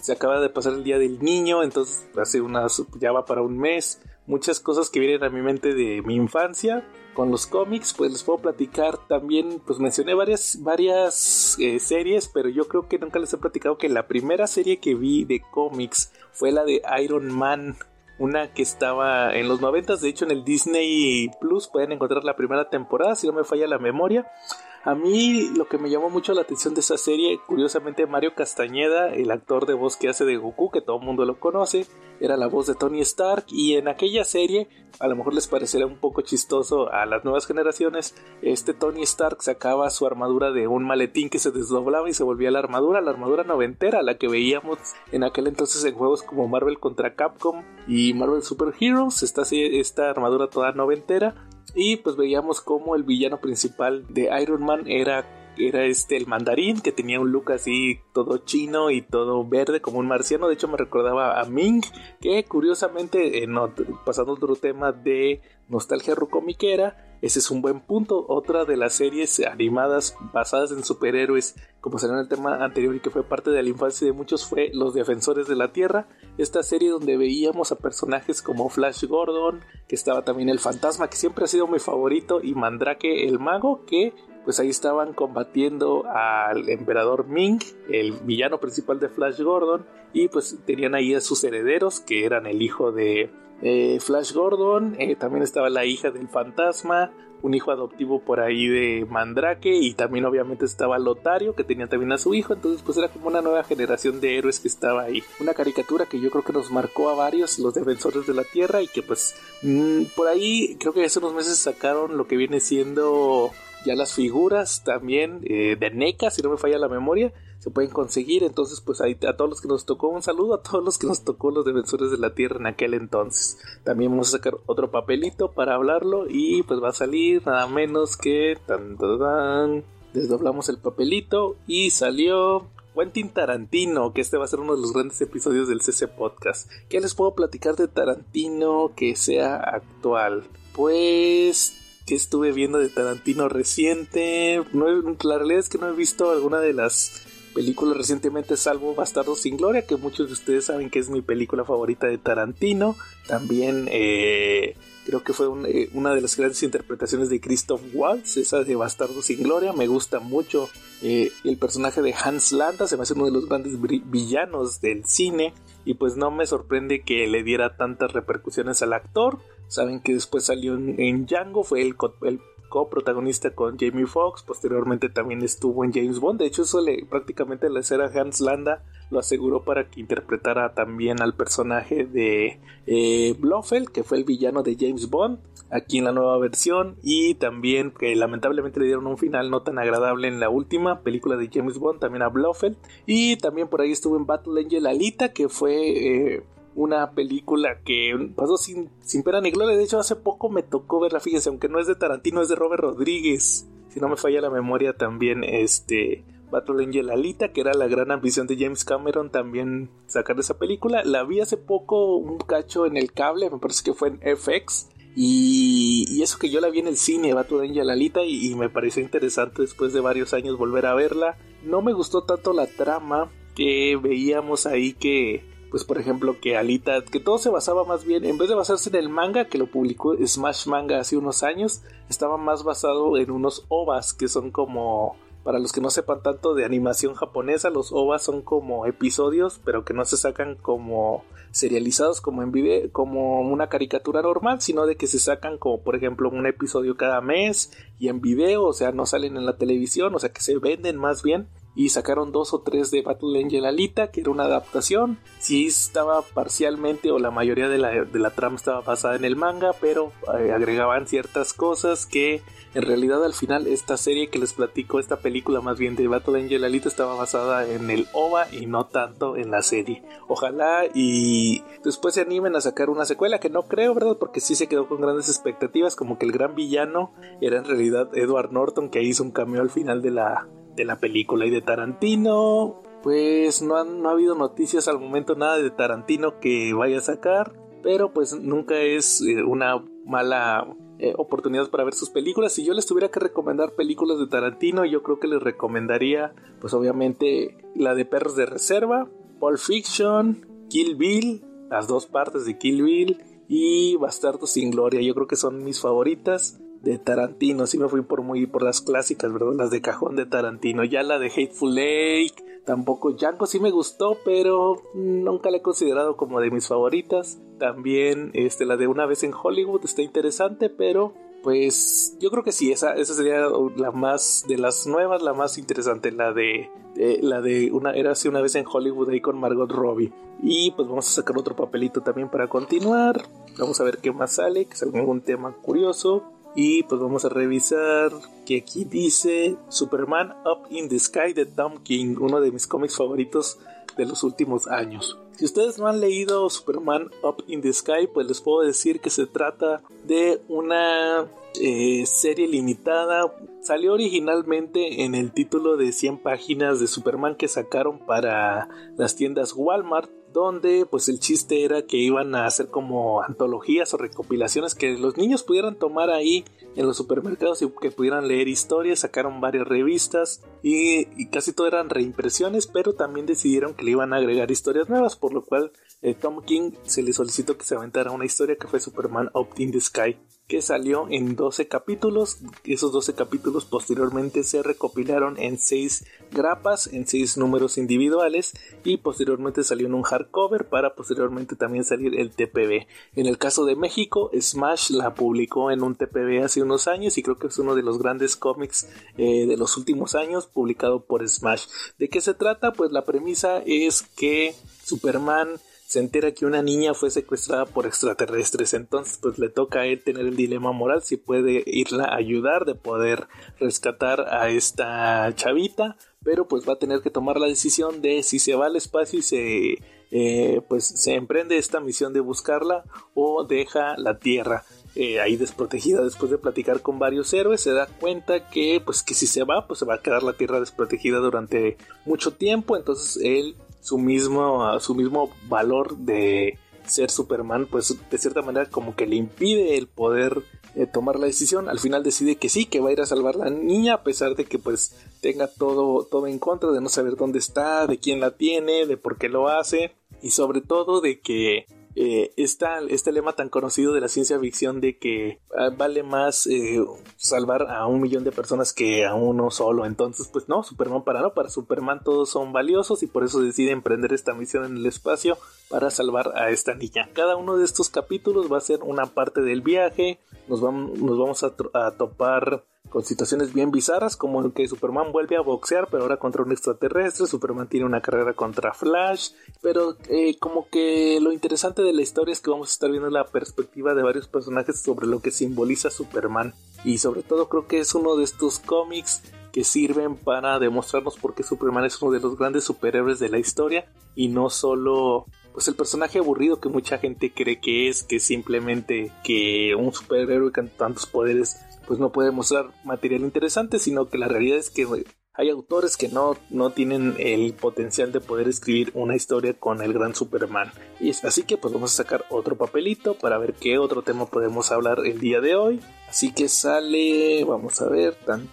se acaba de pasar el día del niño, entonces hace unas ya va para un mes. Muchas cosas que vienen a mi mente de mi infancia con los cómics, pues les puedo platicar también, pues mencioné varias, varias eh, series, pero yo creo que nunca les he platicado que la primera serie que vi de cómics fue la de Iron Man. Una que estaba en los 90, de hecho en el Disney Plus pueden encontrar la primera temporada, si no me falla la memoria. A mí lo que me llamó mucho la atención de esa serie, curiosamente Mario Castañeda, el actor de voz que hace de Goku, que todo el mundo lo conoce, era la voz de Tony Stark y en aquella serie, a lo mejor les parecerá un poco chistoso a las nuevas generaciones, este Tony Stark sacaba su armadura de un maletín que se desdoblaba y se volvía la armadura, la armadura noventera, la que veíamos en aquel entonces en juegos como Marvel contra Capcom y Marvel Super Heroes, esta, esta armadura toda noventera y pues veíamos como el villano principal de Iron Man era era este el mandarín que tenía un look así todo chino y todo verde como un marciano de hecho me recordaba a Ming que curiosamente pasando otro tema de nostalgia rucomiquera ese es un buen punto. Otra de las series animadas basadas en superhéroes, como será en el tema anterior y que fue parte de la infancia de muchos, fue Los Defensores de la Tierra. Esta serie donde veíamos a personajes como Flash Gordon, que estaba también el fantasma, que siempre ha sido mi favorito, y Mandrake el mago, que pues ahí estaban combatiendo al emperador Ming, el villano principal de Flash Gordon, y pues tenían ahí a sus herederos, que eran el hijo de eh, Flash Gordon, eh, también estaba la hija del fantasma, un hijo adoptivo por ahí de Mandrake y también obviamente estaba Lotario que tenía también a su hijo, entonces pues era como una nueva generación de héroes que estaba ahí. Una caricatura que yo creo que nos marcó a varios, los defensores de la Tierra y que pues mm, por ahí creo que hace unos meses sacaron lo que viene siendo ya las figuras también eh, de NECA, si no me falla la memoria, se pueden conseguir. Entonces, pues ahí a todos los que nos tocó, un saludo a todos los que nos tocó los defensores de la tierra en aquel entonces. También vamos a sacar otro papelito para hablarlo y pues va a salir nada menos que... Tan, tan, desdoblamos el papelito y salió Quentin Tarantino, que este va a ser uno de los grandes episodios del CC Podcast. ¿Qué les puedo platicar de Tarantino que sea actual? Pues que estuve viendo de Tarantino reciente. No, la realidad es que no he visto alguna de las películas recientemente, salvo Bastardo sin Gloria, que muchos de ustedes saben que es mi película favorita de Tarantino. También eh, creo que fue eh, una de las grandes interpretaciones de Christoph Waltz, esa de Bastardo sin Gloria. Me gusta mucho eh, el personaje de Hans Landa, se me hace uno de los grandes villanos del cine. Y pues no me sorprende que le diera tantas repercusiones al actor. Saben que después salió en, Django, fue el, el coprotagonista con Jamie Foxx, posteriormente también estuvo en James Bond, de hecho eso le, prácticamente la escena Hans Landa lo aseguró para que interpretara también al personaje de eh, Blofeld, que fue el villano de James Bond, aquí en la nueva versión, y también que lamentablemente le dieron un final no tan agradable en la última película de James Bond, también a Blofeld, y también por ahí estuvo en Battle Angel Alita, que fue... Eh, una película que pasó sin, sin pena ni gloria. De hecho, hace poco me tocó verla, fíjense, aunque no es de Tarantino, es de Robert Rodríguez. Si no me falla la memoria, también este Battle Angel Alita, que era la gran ambición de James Cameron, también sacar esa película. La vi hace poco un cacho en el cable, me parece que fue en FX. Y, eso que yo la vi en el cine, Battle Angel Alita, y, y me pareció interesante después de varios años volver a verla. No me gustó tanto la trama que veíamos ahí que pues por ejemplo que Alita, que todo se basaba más bien, en vez de basarse en el manga que lo publicó Smash Manga hace unos años, estaba más basado en unos ovas que son como para los que no sepan tanto de animación japonesa, los ovas son como episodios, pero que no se sacan como serializados como en video, como una caricatura normal, sino de que se sacan como por ejemplo un episodio cada mes y en video, o sea, no salen en la televisión, o sea, que se venden más bien y sacaron dos o tres de Battle Angel Alita, que era una adaptación. Sí estaba parcialmente o la mayoría de la, de la trama estaba basada en el manga, pero eh, agregaban ciertas cosas que en realidad al final esta serie que les platico, esta película más bien de Battle Angel Alita estaba basada en el OVA y no tanto en la serie. Ojalá y después se animen a sacar una secuela que no creo, ¿verdad? Porque sí se quedó con grandes expectativas, como que el gran villano era en realidad Edward Norton que hizo un cameo al final de la, de la película y de Tarantino. Pues no, han, no ha habido noticias al momento nada de Tarantino que vaya a sacar pero pues nunca es eh, una mala eh, oportunidad para ver sus películas. Si yo les tuviera que recomendar películas de Tarantino, yo creo que les recomendaría, pues obviamente, la de Perros de Reserva, Pulp Fiction, Kill Bill, las dos partes de Kill Bill y Bastardo sin Gloria. Yo creo que son mis favoritas de Tarantino. Sí me fui por muy por las clásicas, ¿verdad? Las de cajón de Tarantino. Ya la de Hateful Lake, tampoco Django sí me gustó, pero nunca la he considerado como de mis favoritas. También este, la de Una vez en Hollywood está interesante, pero pues yo creo que sí, esa, esa sería la más de las nuevas, la más interesante, la de, la de una era así una vez en Hollywood ahí con Margot Robbie. Y pues vamos a sacar otro papelito también para continuar. Vamos a ver qué más sale, que salga algún tema curioso. Y pues vamos a revisar que aquí dice Superman Up in the Sky de Tom King, uno de mis cómics favoritos de los últimos años. Si ustedes no han leído Superman Up in the Sky, pues les puedo decir que se trata de una eh, serie limitada. Salió originalmente en el título de 100 páginas de Superman que sacaron para las tiendas Walmart donde pues el chiste era que iban a hacer como antologías o recopilaciones que los niños pudieran tomar ahí en los supermercados y que pudieran leer historias, sacaron varias revistas y, casi todo eran reimpresiones, pero también decidieron que le iban a agregar historias nuevas, por lo cual eh, Tom King se le solicitó que se aventara una historia que fue Superman Up in the Sky que salió en 12 capítulos. Esos 12 capítulos posteriormente se recopilaron en 6 grapas, en 6 números individuales y posteriormente salió en un hardcover para posteriormente también salir el TPB. En el caso de México, Smash la publicó en un TPB hace unos años y creo que es uno de los grandes cómics eh, de los últimos años publicado por Smash. ¿De qué se trata? Pues la premisa es que Superman se entera que una niña fue secuestrada por extraterrestres, entonces pues le toca a él tener el dilema moral si puede irla a ayudar de poder rescatar a esta chavita, pero pues va a tener que tomar la decisión de si se va al espacio y se eh, pues se emprende esta misión de buscarla o deja la Tierra. Eh, ahí desprotegida después de platicar con varios héroes se da cuenta que pues que si se va pues se va a quedar la tierra desprotegida durante mucho tiempo entonces él su mismo, su mismo valor de ser Superman, pues de cierta manera como que le impide el poder eh, tomar la decisión. Al final decide que sí, que va a ir a salvar la niña, a pesar de que pues tenga todo, todo en contra, de no saber dónde está, de quién la tiene, de por qué lo hace, y sobre todo de que eh, este lema tan conocido de la ciencia ficción de que ah, vale más eh, salvar a un millón de personas que a uno solo. Entonces, pues no, Superman para no, para Superman todos son valiosos y por eso decide emprender esta misión en el espacio para salvar a esta niña. Cada uno de estos capítulos va a ser una parte del viaje. Nos vamos, nos vamos a topar con situaciones bien bizarras como que Superman vuelve a boxear pero ahora contra un extraterrestre, Superman tiene una carrera contra Flash, pero eh, como que lo interesante de la historia es que vamos a estar viendo la perspectiva de varios personajes sobre lo que simboliza Superman y sobre todo creo que es uno de estos cómics que sirven para demostrarnos por qué Superman es uno de los grandes superhéroes de la historia y no solo pues el personaje aburrido que mucha gente cree que es, que simplemente que un superhéroe con tantos poderes pues no puede mostrar material interesante, sino que la realidad es que hay autores que no, no tienen el potencial de poder escribir una historia con el gran Superman. Y es así que pues vamos a sacar otro papelito para ver qué otro tema podemos hablar el día de hoy. Así que sale, vamos a ver, tan,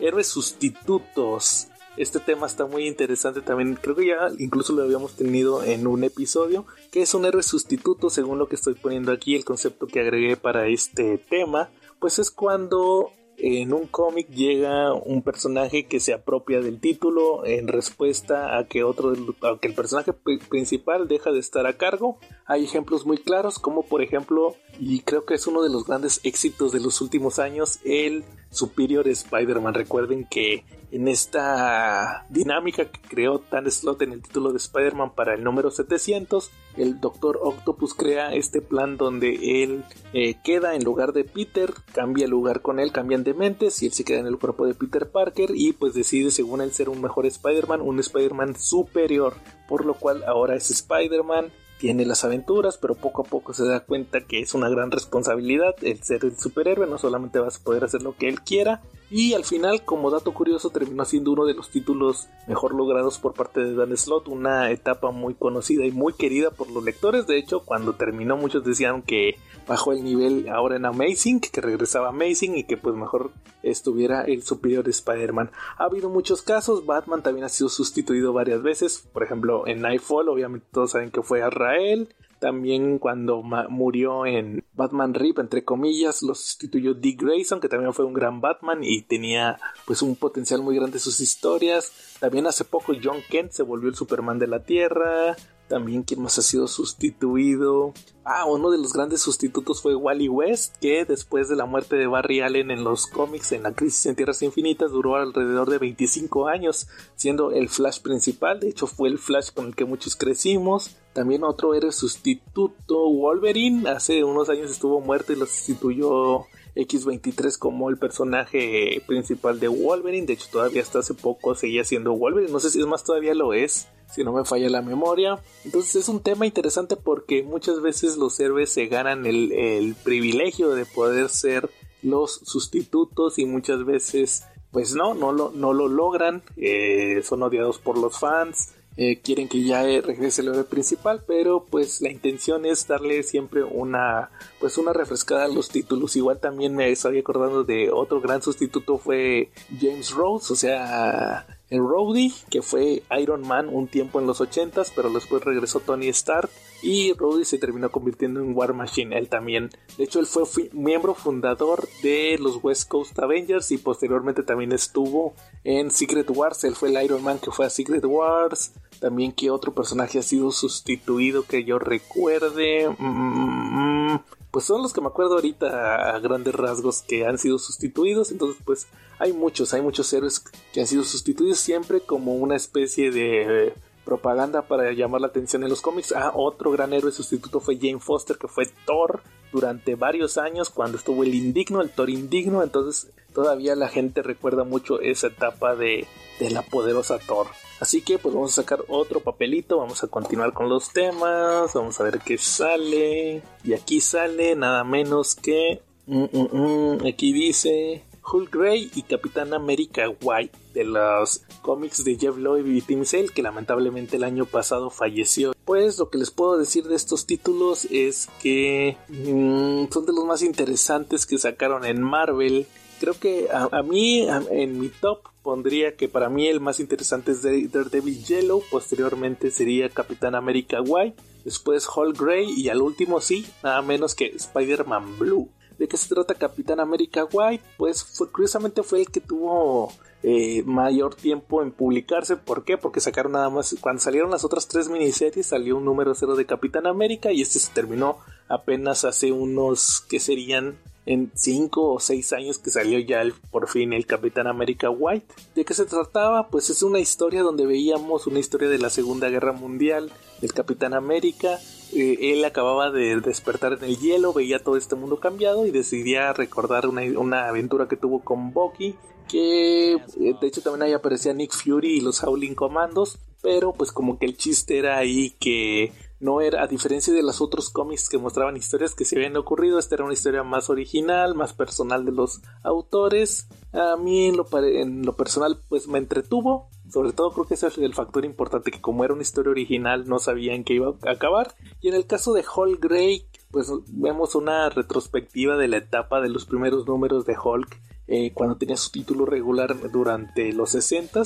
héroes sustitutos. Este tema está muy interesante también, creo que ya incluso lo habíamos tenido en un episodio, que es un héroe sustituto según lo que estoy poniendo aquí, el concepto que agregué para este tema, pues es cuando en un cómic llega un personaje que se apropia del título en respuesta a que otro a que el personaje principal deja de estar a cargo. Hay ejemplos muy claros como por ejemplo, y creo que es uno de los grandes éxitos de los últimos años, el Superior Spider-Man. Recuerden que en esta dinámica que creó Tan Slot en el título de Spider-Man para el número 700, el Doctor Octopus crea este plan donde él eh, queda en lugar de Peter, cambia lugar con él, cambian de mentes y él se queda en el cuerpo de Peter Parker y pues decide según él ser un mejor Spider-Man, un Spider-Man superior, por lo cual ahora es Spider-Man tiene las aventuras, pero poco a poco se da cuenta que es una gran responsabilidad el ser el superhéroe, no solamente vas a poder hacer lo que él quiera, y al final, como dato curioso, terminó siendo uno de los títulos mejor logrados por parte de Dan Slott, una etapa muy conocida y muy querida por los lectores. De hecho, cuando terminó, muchos decían que bajó el nivel ahora en Amazing, que regresaba Amazing y que pues mejor estuviera el superior Spider-Man. Ha habido muchos casos, Batman también ha sido sustituido varias veces, por ejemplo en Nightfall, obviamente todos saben que fue Azrael, también cuando murió en Batman Rip, entre comillas, lo sustituyó Dick Grayson, que también fue un gran Batman y tenía pues un potencial muy grande sus historias. También hace poco John Kent se volvió el Superman de la Tierra. También quien más ha sido sustituido. Ah, uno de los grandes sustitutos fue Wally West, que después de la muerte de Barry Allen en los cómics en la crisis en Tierras Infinitas duró alrededor de 25 años, siendo el Flash principal. De hecho, fue el Flash con el que muchos crecimos. También otro héroe sustituto, Wolverine, hace unos años estuvo muerto y lo sustituyó X23 como el personaje principal de Wolverine. De hecho, todavía hasta hace poco seguía siendo Wolverine. No sé si es más, todavía lo es si no me falla la memoria. Entonces es un tema interesante porque muchas veces los héroes se ganan el, privilegio de poder ser los sustitutos y muchas veces pues no, no lo, no lo logran, eh, son odiados por los fans. Eh, quieren que ya regrese el héroe principal, pero pues la intención es darle siempre una pues una refrescada a los títulos. Igual también me estoy acordando de otro gran sustituto fue James Rose, o sea, el Rhodey, que fue Iron Man un tiempo en los 80s, pero después regresó Tony Stark y Rhodey se terminó convirtiendo en War Machine, él también. De hecho, él fue miembro fundador de los West Coast Avengers y posteriormente también estuvo en Secret Wars, él fue el Iron Man que fue a Secret Wars. También que otro personaje ha sido sustituido que yo recuerde. Mm, mm, mm, pues son los que me acuerdo ahorita a grandes rasgos que han sido sustituidos. Entonces, pues hay muchos, hay muchos héroes que han sido sustituidos siempre como una especie de propaganda para llamar la atención en los cómics. Ah, otro gran héroe sustituto fue Jane Foster, que fue Thor durante varios años cuando estuvo el indigno, el Thor indigno. Entonces, todavía la gente recuerda mucho esa etapa de, de la poderosa Thor. Así que pues vamos a sacar otro papelito, vamos a continuar con los temas, vamos a ver qué sale. Y aquí sale nada menos que... Mm, mm, mm, aquí dice Hulk Grey y Capitán América White de los cómics de Jeff Loeb y Tim Sale que lamentablemente el año pasado falleció. Pues lo que les puedo decir de estos títulos es que son de los más interesantes que sacaron en Marvel. Creo que a, mí en mi top pondría que para mí el más interesante es Daredevil Yellow, posteriormente sería Capitán América White, después Hulk Grey y al último sí, nada menos que Spider-Man Blue. ¿De qué se trata Capitán América White? Pues curiosamente fue el que tuvo eh, mayor tiempo en publicarse. ¿Por qué? Porque sacaron nada más, cuando salieron las otras tres miniseries salió un número cero de Capitán América y este se terminó apenas hace unos que serían en 5 o 6 años que salió ya por fin el Capitán América White. ¿De qué se trataba? Pues es una historia donde veíamos una historia de la Segunda Guerra Mundial, del Capitán América. Eh, él acababa de despertar en el hielo, veía todo este mundo cambiado y decidía recordar una, una aventura que tuvo con Bucky. Que eh, de hecho también ahí aparecía Nick Fury y los Howling Commandos. Pero pues como que el chiste era ahí que no era, a diferencia de los otros cómics que mostraban historias que se habían ocurrido, esta era una historia más original, más personal de los autores. A mí en lo, personal pues me entretuvo, sobre todo creo que ese es el factor importante, que como era una historia original no sabían que iba a acabar. Y en el caso de Hall Grey, pues vemos una retrospectiva de la etapa de los primeros números de Hulk eh, cuando tenía su título regular durante los 60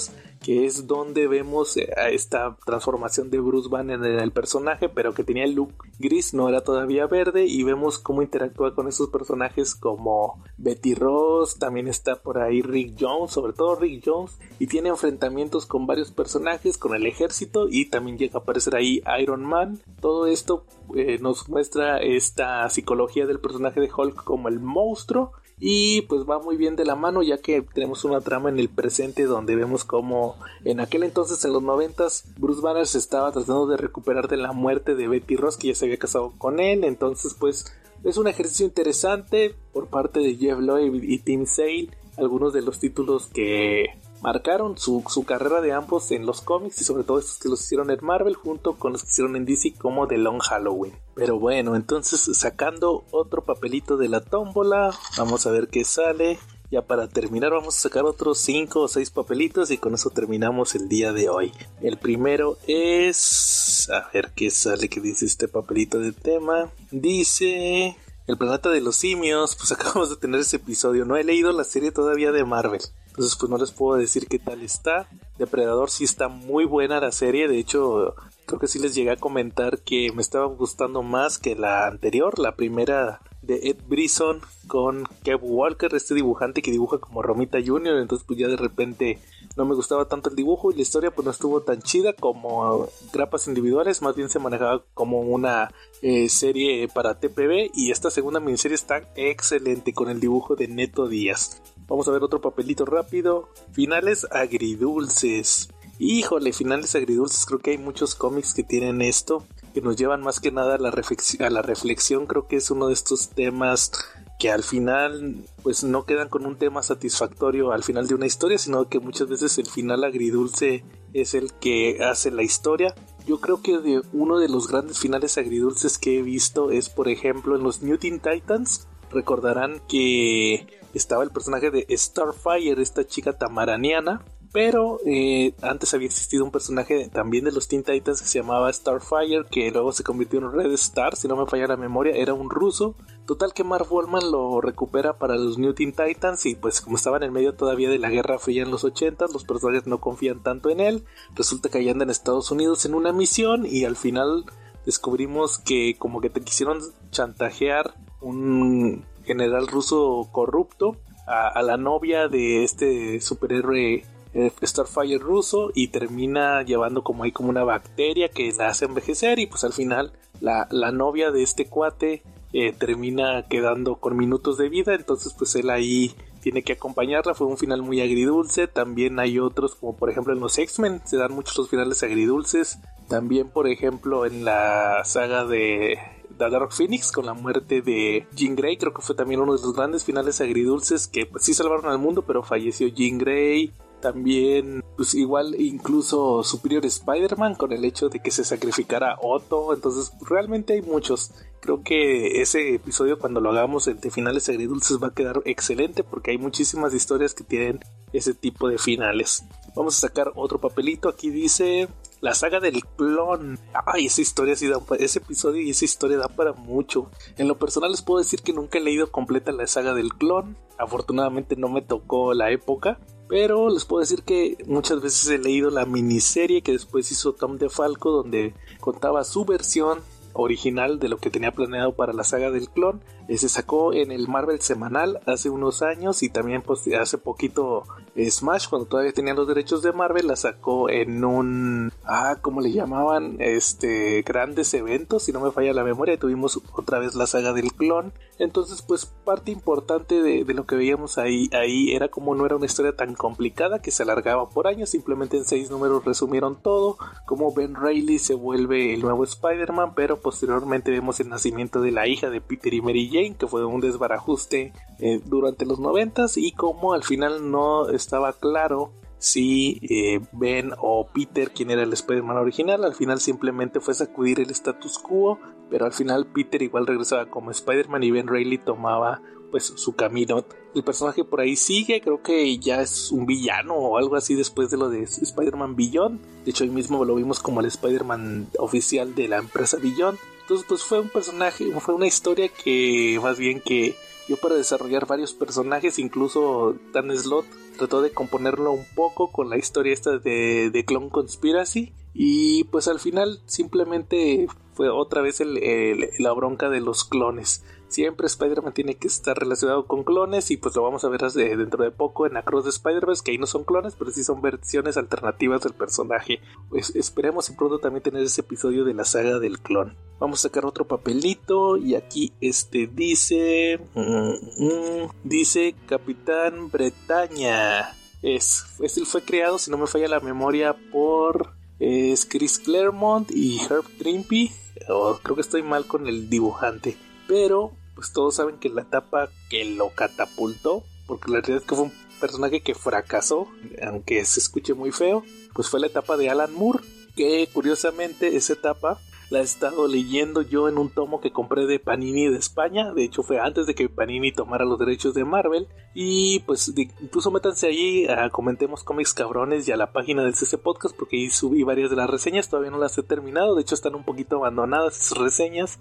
que es donde vemos eh, esta transformación de Bruce Banner en el personaje, pero que tenía el look gris, no era todavía verde, y vemos cómo interactúa con esos personajes como Betty Ross, también está por ahí Rick Jones, sobre todo Rick Jones, y tiene enfrentamientos con varios personajes, con el ejército, y también llega a aparecer ahí Iron Man. Todo esto eh, nos muestra esta psicología del personaje de Hulk como el monstruo y pues va muy bien de la mano ya que tenemos una trama en el presente donde vemos como en aquel entonces en los noventas Bruce Banner se estaba tratando de recuperar de la muerte de Betty Ross que ya se había casado con él. Entonces pues es un ejercicio interesante por parte de Jeff Lloyd y Tim Sale algunos de los títulos que marcaron su, carrera de ambos en los cómics y sobre todo estos que los hicieron en Marvel junto con los que hicieron en DC como The Long Halloween. Pero bueno, entonces sacando otro papelito de la tómbola, vamos a ver qué sale. Ya para terminar vamos a sacar otros 5 o 6 papelitos y con eso terminamos el día de hoy. El primero es... A ver qué sale, qué dice este papelito de tema. Dice... El planeta de los simios, pues [LAUGHS] acabamos de tener ese episodio. No he leído la serie todavía de Marvel. Entonces pues no les puedo decir qué tal está. Depredador sí está muy buena la serie. De hecho creo que sí les llegué a comentar que me estaba gustando más que la anterior. La primera de Ed Brisson con Kev Walker, este dibujante que dibuja como Romita Jr. Entonces pues ya de repente no me gustaba tanto el dibujo y la historia pues no estuvo tan chida como grapas individuales, más bien se manejaba como una eh, serie para TPB y esta segunda miniserie está excelente con el dibujo de Neto Díaz. Vamos a ver otro papelito rápido. Finales agridulces. Híjole, finales agridulces. Creo que hay muchos cómics que tienen esto. Que nos llevan más que nada a la, a la reflexión. Creo que es uno de estos temas que al final pues no quedan con un tema satisfactorio al final de una historia, sino que muchas veces el final agridulce es el que hace la historia. Yo creo que de uno de los grandes finales agridulces que he visto es por ejemplo en los New Teen Titans. Recordarán que estaba el personaje de Starfire, esta chica tamaraniana. Pero eh, antes había existido un personaje también de los Teen Titans que se llamaba Starfire, que luego se convirtió en Red Star, si no me falla la memoria, era un ruso. Total que Marv Wallman lo recupera para los New Teen Titans y pues como estaban en medio todavía de la Guerra Fría en los 80, los personajes no confían tanto en él. Resulta que allá andan en Estados Unidos en una misión y al final descubrimos que como que te quisieron chantajear un general ruso corrupto a, la novia de este superhéroe eh, Starfire ruso y termina llevando como ahí como una bacteria que la hace envejecer y pues al final la, novia de este cuate eh, termina quedando con minutos de vida. Entonces pues él ahí tiene que acompañarla. Fue un final muy agridulce. También hay otros como por ejemplo en los X-Men se dan muchos los finales agridulces. También por ejemplo en la saga de The Dark Phoenix con la muerte de Jean Grey. Creo que fue también uno de los grandes finales agridulces que pues, sí salvaron al mundo, pero falleció Jean Grey. También, pues igual incluso Superior Spider-Man con el hecho de que se sacrificara Otto. Entonces, realmente hay muchos. Creo que ese episodio cuando lo hagamos de finales agridulces va a quedar excelente porque hay muchísimas historias que tienen ese tipo de finales. Vamos a sacar otro papelito. Aquí dice la saga del clon. Ay, esa historia sí da ese episodio y esa historia da para mucho. En lo personal les puedo decir que nunca he leído completa la saga del clon. Afortunadamente no me tocó la época. Pero les puedo decir que muchas veces he leído la miniserie que después hizo Tom DeFalco donde contaba su versión original de lo que tenía planeado para la saga del clon. Eh, se sacó en el Marvel semanal hace unos años y también pues, hace poquito eh, Smash, cuando todavía tenía los derechos de Marvel, la sacó en un, ah, ¿cómo le llamaban? Este, grandes eventos, si no me falla la memoria, tuvimos otra vez la saga del clon. Entonces, pues parte importante de, de, lo que veíamos ahí, ahí era como no era una historia tan complicada que se alargaba por años, simplemente en seis números resumieron todo, como Ben Reilly se vuelve el nuevo Spider-Man, pero posteriormente vemos el nacimiento de la hija de Peter y Mary Que fue un desbarajuste eh, durante los noventas y como al final no estaba claro si eh, Ben o Peter, quien era el Spider-Man original, al final simplemente fue sacudir el status quo, pero al final Peter igual regresaba como Spider-Man y Ben Reilly tomaba pues su camino. El personaje por ahí sigue, creo que ya es un villano o algo así después de lo de Spider-Man Beyond. De hecho, hoy mismo lo vimos como el Spider-Man oficial de la empresa Beyond. Entonces, pues fue un personaje, fue una historia que más bien que yo para desarrollar varios personajes, incluso Dan Slot trató de componerlo un poco con la historia esta de, de Clone Conspiracy y pues al final simplemente fue otra vez la bronca de los clones. Siempre Spider-Man tiene que estar relacionado con clones y pues lo vamos a ver dentro de poco en Across de Spider-Verse, que ahí no son clones, pero sí son versiones alternativas del personaje. Pues esperemos pronto también tener ese episodio de la saga del clon. Vamos a sacar otro papelito y aquí este dice... Mm, mm, dice Capitán Bretaña. Es, fue creado, si no me falla la memoria, por es Chris Claremont y Herb Trimpe. Oh, creo que estoy mal con el dibujante. Pero, pues todos saben que la etapa que lo catapultó, porque la realidad es que fue un personaje que fracasó, aunque se escuche muy feo, pues fue la etapa de Alan Moore, que curiosamente esa etapa la he estado leyendo yo en un tomo que compré de Panini de España. De hecho, fue antes de que Panini tomara los derechos de Marvel. Y pues incluso métanse ahí a Comentemos Cómics Cabrones y a la página del CC Podcast porque ahí subí varias de las reseñas. Todavía no las he terminado. De hecho, están un poquito abandonadas esas reseñas.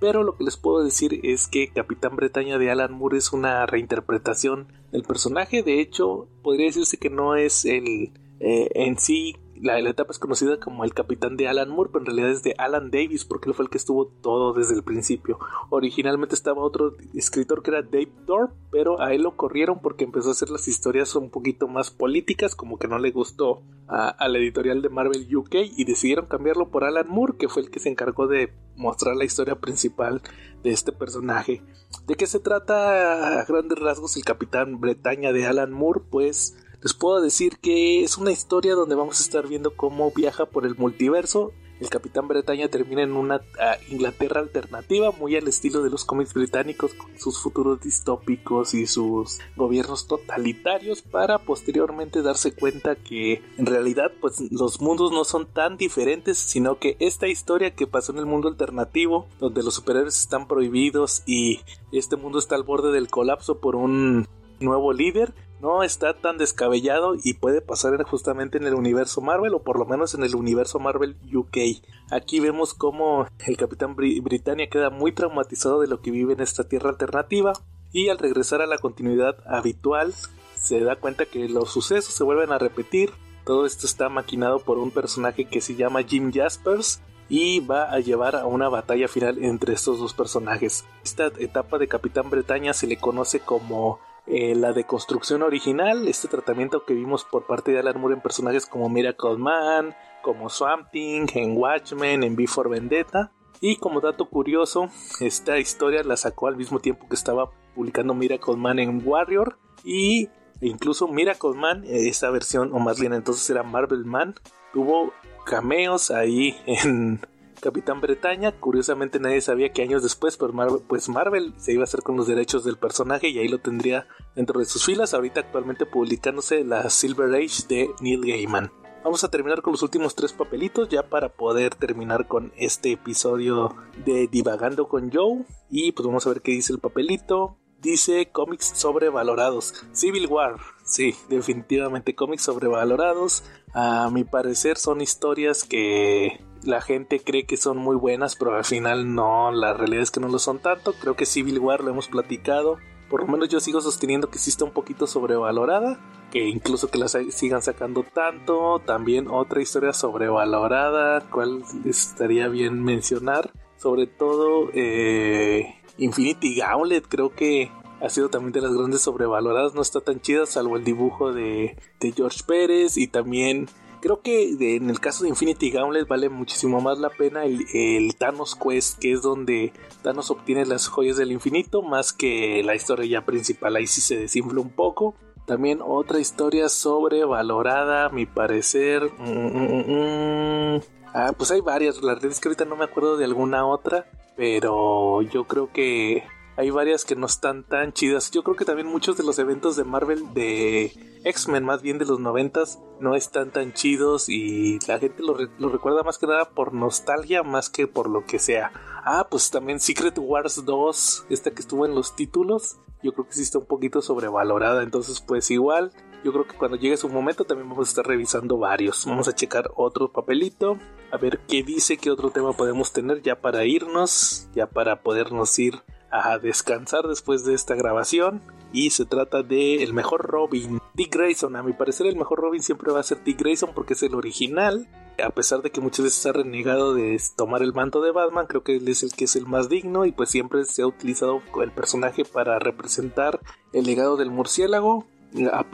Pero lo que les puedo decir es que Capitán Bretaña de Alan Moore es una reinterpretación del personaje. De hecho, podría decirse que no es el eh, en sí la, etapa es conocida como el capitán de Alan Moore, pero en realidad es de Alan Davis, porque él fue el que estuvo todo desde el principio. Originalmente estaba otro escritor que era Dave Thorpe, pero a él lo corrieron porque empezó a hacer las historias un poquito más políticas, como que no le gustó a, la editorial de Marvel UK y decidieron cambiarlo por Alan Moore, que fue el que se encargó de mostrar la historia principal de este personaje. ¿De qué se trata a grandes rasgos el capitán Bretaña de Alan Moore? Pues les puedo decir que es una historia donde vamos a estar viendo cómo viaja por el multiverso. El Capitán Bretaña termina en una ah, Inglaterra alternativa, muy al estilo de los cómics británicos, con sus futuros distópicos y sus gobiernos totalitarios, para posteriormente darse cuenta que en realidad pues los mundos no son tan diferentes, sino que esta historia que pasó en el mundo alternativo, donde los superhéroes están prohibidos y este mundo está al borde del colapso por un nuevo líder, no está tan descabellado y puede pasar justamente en el universo Marvel o por lo menos en el universo Marvel UK. Aquí vemos cómo el Capitán Britannia queda muy traumatizado de lo que vive en esta tierra alternativa y al regresar a la continuidad habitual se da cuenta que los sucesos se vuelven a repetir. Todo esto está maquinado por un personaje que se llama Jim Jaspers y va a llevar a una batalla final entre estos dos personajes. Esta etapa de Capitán Bretaña se le conoce como eh, la deconstrucción original, este tratamiento que vimos por parte de Alan Moore en personajes como Miracle Man, como Swamp Thing, en Watchmen, en Before Vendetta. Y como dato curioso, esta historia la sacó al mismo tiempo que estaba publicando Miracle Man en Warrior. Y incluso Miracle Man, esta versión, o más bien entonces era Marvel Man, tuvo cameos ahí en, Capitán Bretaña. Curiosamente nadie sabía que años después pues Marvel, pues Marvel se iba a hacer con los derechos del personaje y ahí lo tendría dentro de sus filas. Ahorita actualmente publicándose la Silver Age de Neil Gaiman. Vamos a terminar con los últimos tres papelitos ya para poder terminar con este episodio de Divagando con Joe. Y pues vamos a ver qué dice el papelito. Dice cómics sobrevalorados. Civil War. Sí, definitivamente cómics sobrevalorados. A mi parecer son historias que la gente cree que son muy buenas, pero al final no, la realidad es que no lo son tanto. Creo que Civil War lo hemos platicado. Por lo menos yo sigo sosteniendo que sí está un poquito sobrevalorada. Que incluso que la sigan sacando tanto. También otra historia sobrevalorada. ¿Cuál estaría bien mencionar? Sobre todo eh, Infinity Gauntlet. Creo que ha sido también de las grandes sobrevaloradas. No está tan chida salvo el dibujo de, de George Pérez. Y también Creo que en el caso de Infinity Gauntlet vale muchísimo más la pena el, Thanos Quest, que es donde Thanos obtiene las joyas del infinito, más que la historia ya principal. Ahí sí se desinfla un poco. También otra historia sobrevalorada, a mi parecer. Mm, mm, mm, ah, pues hay varias. La verdad es que ahorita no me acuerdo de alguna otra. Pero yo creo que hay varias que no están tan chidas. Yo creo que también muchos de los eventos de Marvel, de X-Men más bien de los noventas, no están tan chidos y la gente lo, recuerda más que nada por nostalgia más que por lo que sea. Ah, pues también Secret Wars 2, esta que estuvo en los títulos, yo creo que sí está un poquito sobrevalorada, entonces pues igual. Yo creo que cuando llegue su momento también vamos a estar revisando varios. Vamos a checar otro papelito, a ver qué dice, qué otro tema podemos tener ya para irnos, ya para podernos ir a descansar después de esta grabación y se trata de el mejor Robin, Dick Grayson. A mi parecer el mejor Robin siempre va a ser Dick Grayson porque es el original. A pesar de que muchas veces ha renegado de tomar el manto de Batman, creo que él es el que es el más digno y pues siempre se ha utilizado el personaje para representar el legado del murciélago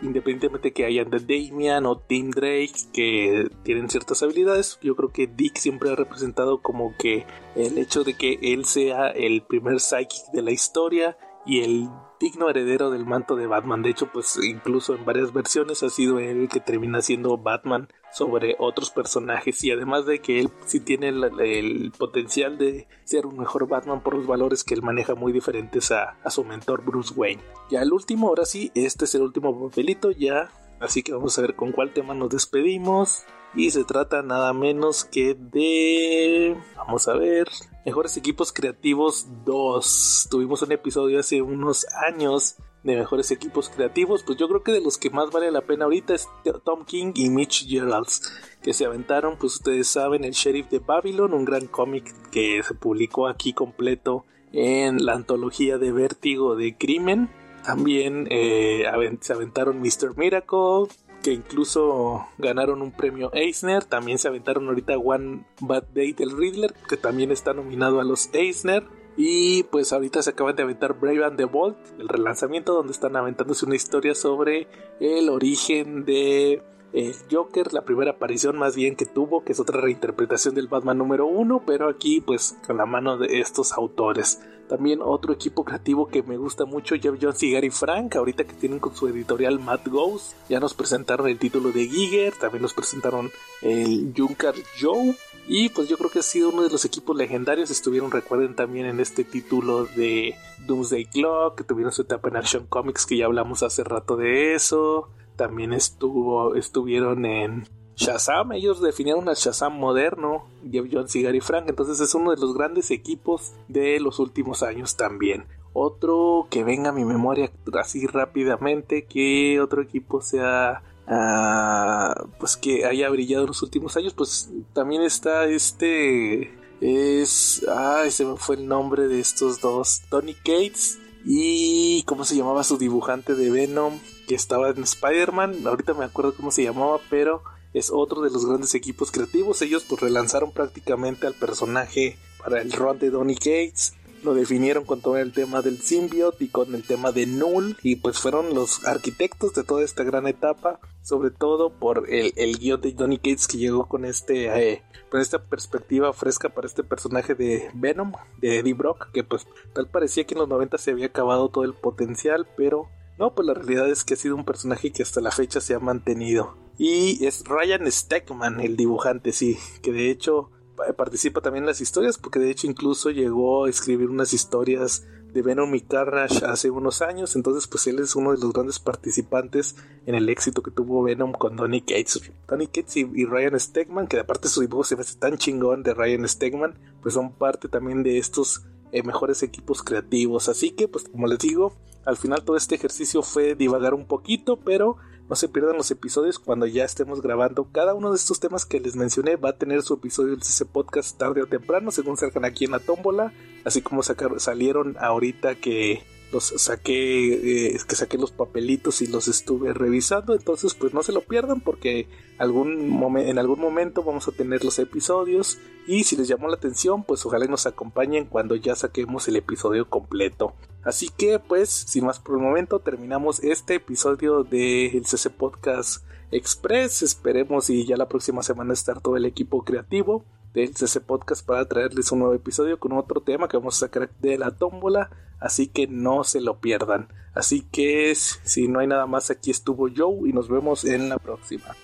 independientemente que hayan de Damian o Tim Drake que tienen ciertas habilidades, yo creo que Dick siempre ha representado como que el hecho de que él sea el primer psychic de la historia y el digno heredero del manto de Batman. De hecho, pues incluso en varias versiones ha sido él que termina siendo Batman sobre otros personajes y además de que él sí tiene el, potencial de ser un mejor Batman por los valores que él maneja muy diferentes a, a su mentor Bruce Wayne. Ya el último, ahora sí, este es el último papelito ya, así que vamos a ver con cuál tema nos despedimos. Y se trata nada menos que de... Vamos a ver. Mejores equipos creativos 2. Tuvimos un episodio hace unos años de mejores equipos creativos. Pues yo creo que de los que más vale la pena ahorita es Tom King y Mitch Geralds. Que se aventaron, pues ustedes saben, el Sheriff de Babylon, un gran cómic que se publicó aquí completo en la antología de Vértigo de Crimen. También eh, se aventaron Mr. Miracle, que incluso ganaron un premio Eisner. También se aventaron ahorita One Bad Day del Riddler, que también está nominado a los Eisner. Y pues ahorita se acaban de aventar Brave and the Bold, el relanzamiento donde están aventándose una historia sobre el origen de el Joker, la primera aparición más bien que tuvo, que es otra reinterpretación del Batman número uno, pero aquí pues con la mano de estos autores. También otro equipo creativo que me gusta mucho, Jeff Jones y Gary Frank, ahorita que tienen con su editorial Matt Ghost, ya nos presentaron el título de Giger, también nos presentaron el Junker Joe, y pues yo creo que ha sido uno de los equipos legendarios. Estuvieron, recuerden también en este título de Doomsday Clock, que tuvieron su etapa en Action Comics, que ya hablamos hace rato de eso. También estuvo, estuvieron en Shazam, ellos definieron al Shazam moderno, Jeff Jones y Gary Frank, entonces es uno de los grandes equipos de los últimos años también. Otro que venga a mi memoria así rápidamente, que otro equipo sea ah, pues que haya brillado en los últimos años, pues también está este es ay se me fue el nombre de estos dos, Tony Cates y cómo se llamaba su dibujante de Venom que estaba en Spider-Man, ahorita me acuerdo cómo se llamaba, pero es otro de los grandes equipos creativos. Ellos pues relanzaron prácticamente al personaje para el run de Donny Cates. Lo definieron con todo el tema del symbiote y con el tema de Null. Y pues fueron los arquitectos de toda esta gran etapa. Sobre todo por el, el guion de Donny Cates que llegó con este eh, con esta perspectiva fresca para este personaje de Venom, de Eddie Brock. Que pues tal parecía que en los 90 se había acabado todo el potencial. Pero no, pues la realidad es que ha sido un personaje que hasta la fecha se ha mantenido. Y es Ryan Steckman, el dibujante, sí, que de hecho participa también en las historias, porque de hecho incluso llegó a escribir unas historias de Venom y Carnage hace unos años, entonces pues él es uno de los grandes participantes en el éxito que tuvo Venom con Donny Cates. Donny Cates y, Ryan Stegman, que aparte su dibujo se ve tan chingón de Ryan Stegman, pues son parte también de estos eh, mejores equipos creativos. Así que pues como les digo, al final todo este ejercicio fue divagar un poquito, pero no se pierdan los episodios cuando ya estemos grabando. Cada uno de estos temas que les mencioné va a tener su episodio del CC Podcast tarde o temprano, según salgan aquí en la tómbola. Así como salieron ahorita que los saqué, eh, que saqué los papelitos y los estuve revisando. Entonces, pues no se lo pierdan porque algún en algún momento vamos a tener los episodios. Y si les llamó la atención, pues ojalá nos acompañen cuando ya saquemos el episodio completo. Así que, pues, sin más por el momento, terminamos este episodio del CC Podcast Express. Esperemos y ya la próxima semana estar todo el equipo creativo del CC Podcast para traerles un nuevo episodio con otro tema que vamos a sacar de la tómbola, así que no se lo pierdan. Así que si no hay nada más, aquí estuvo Joe y nos vemos en la próxima.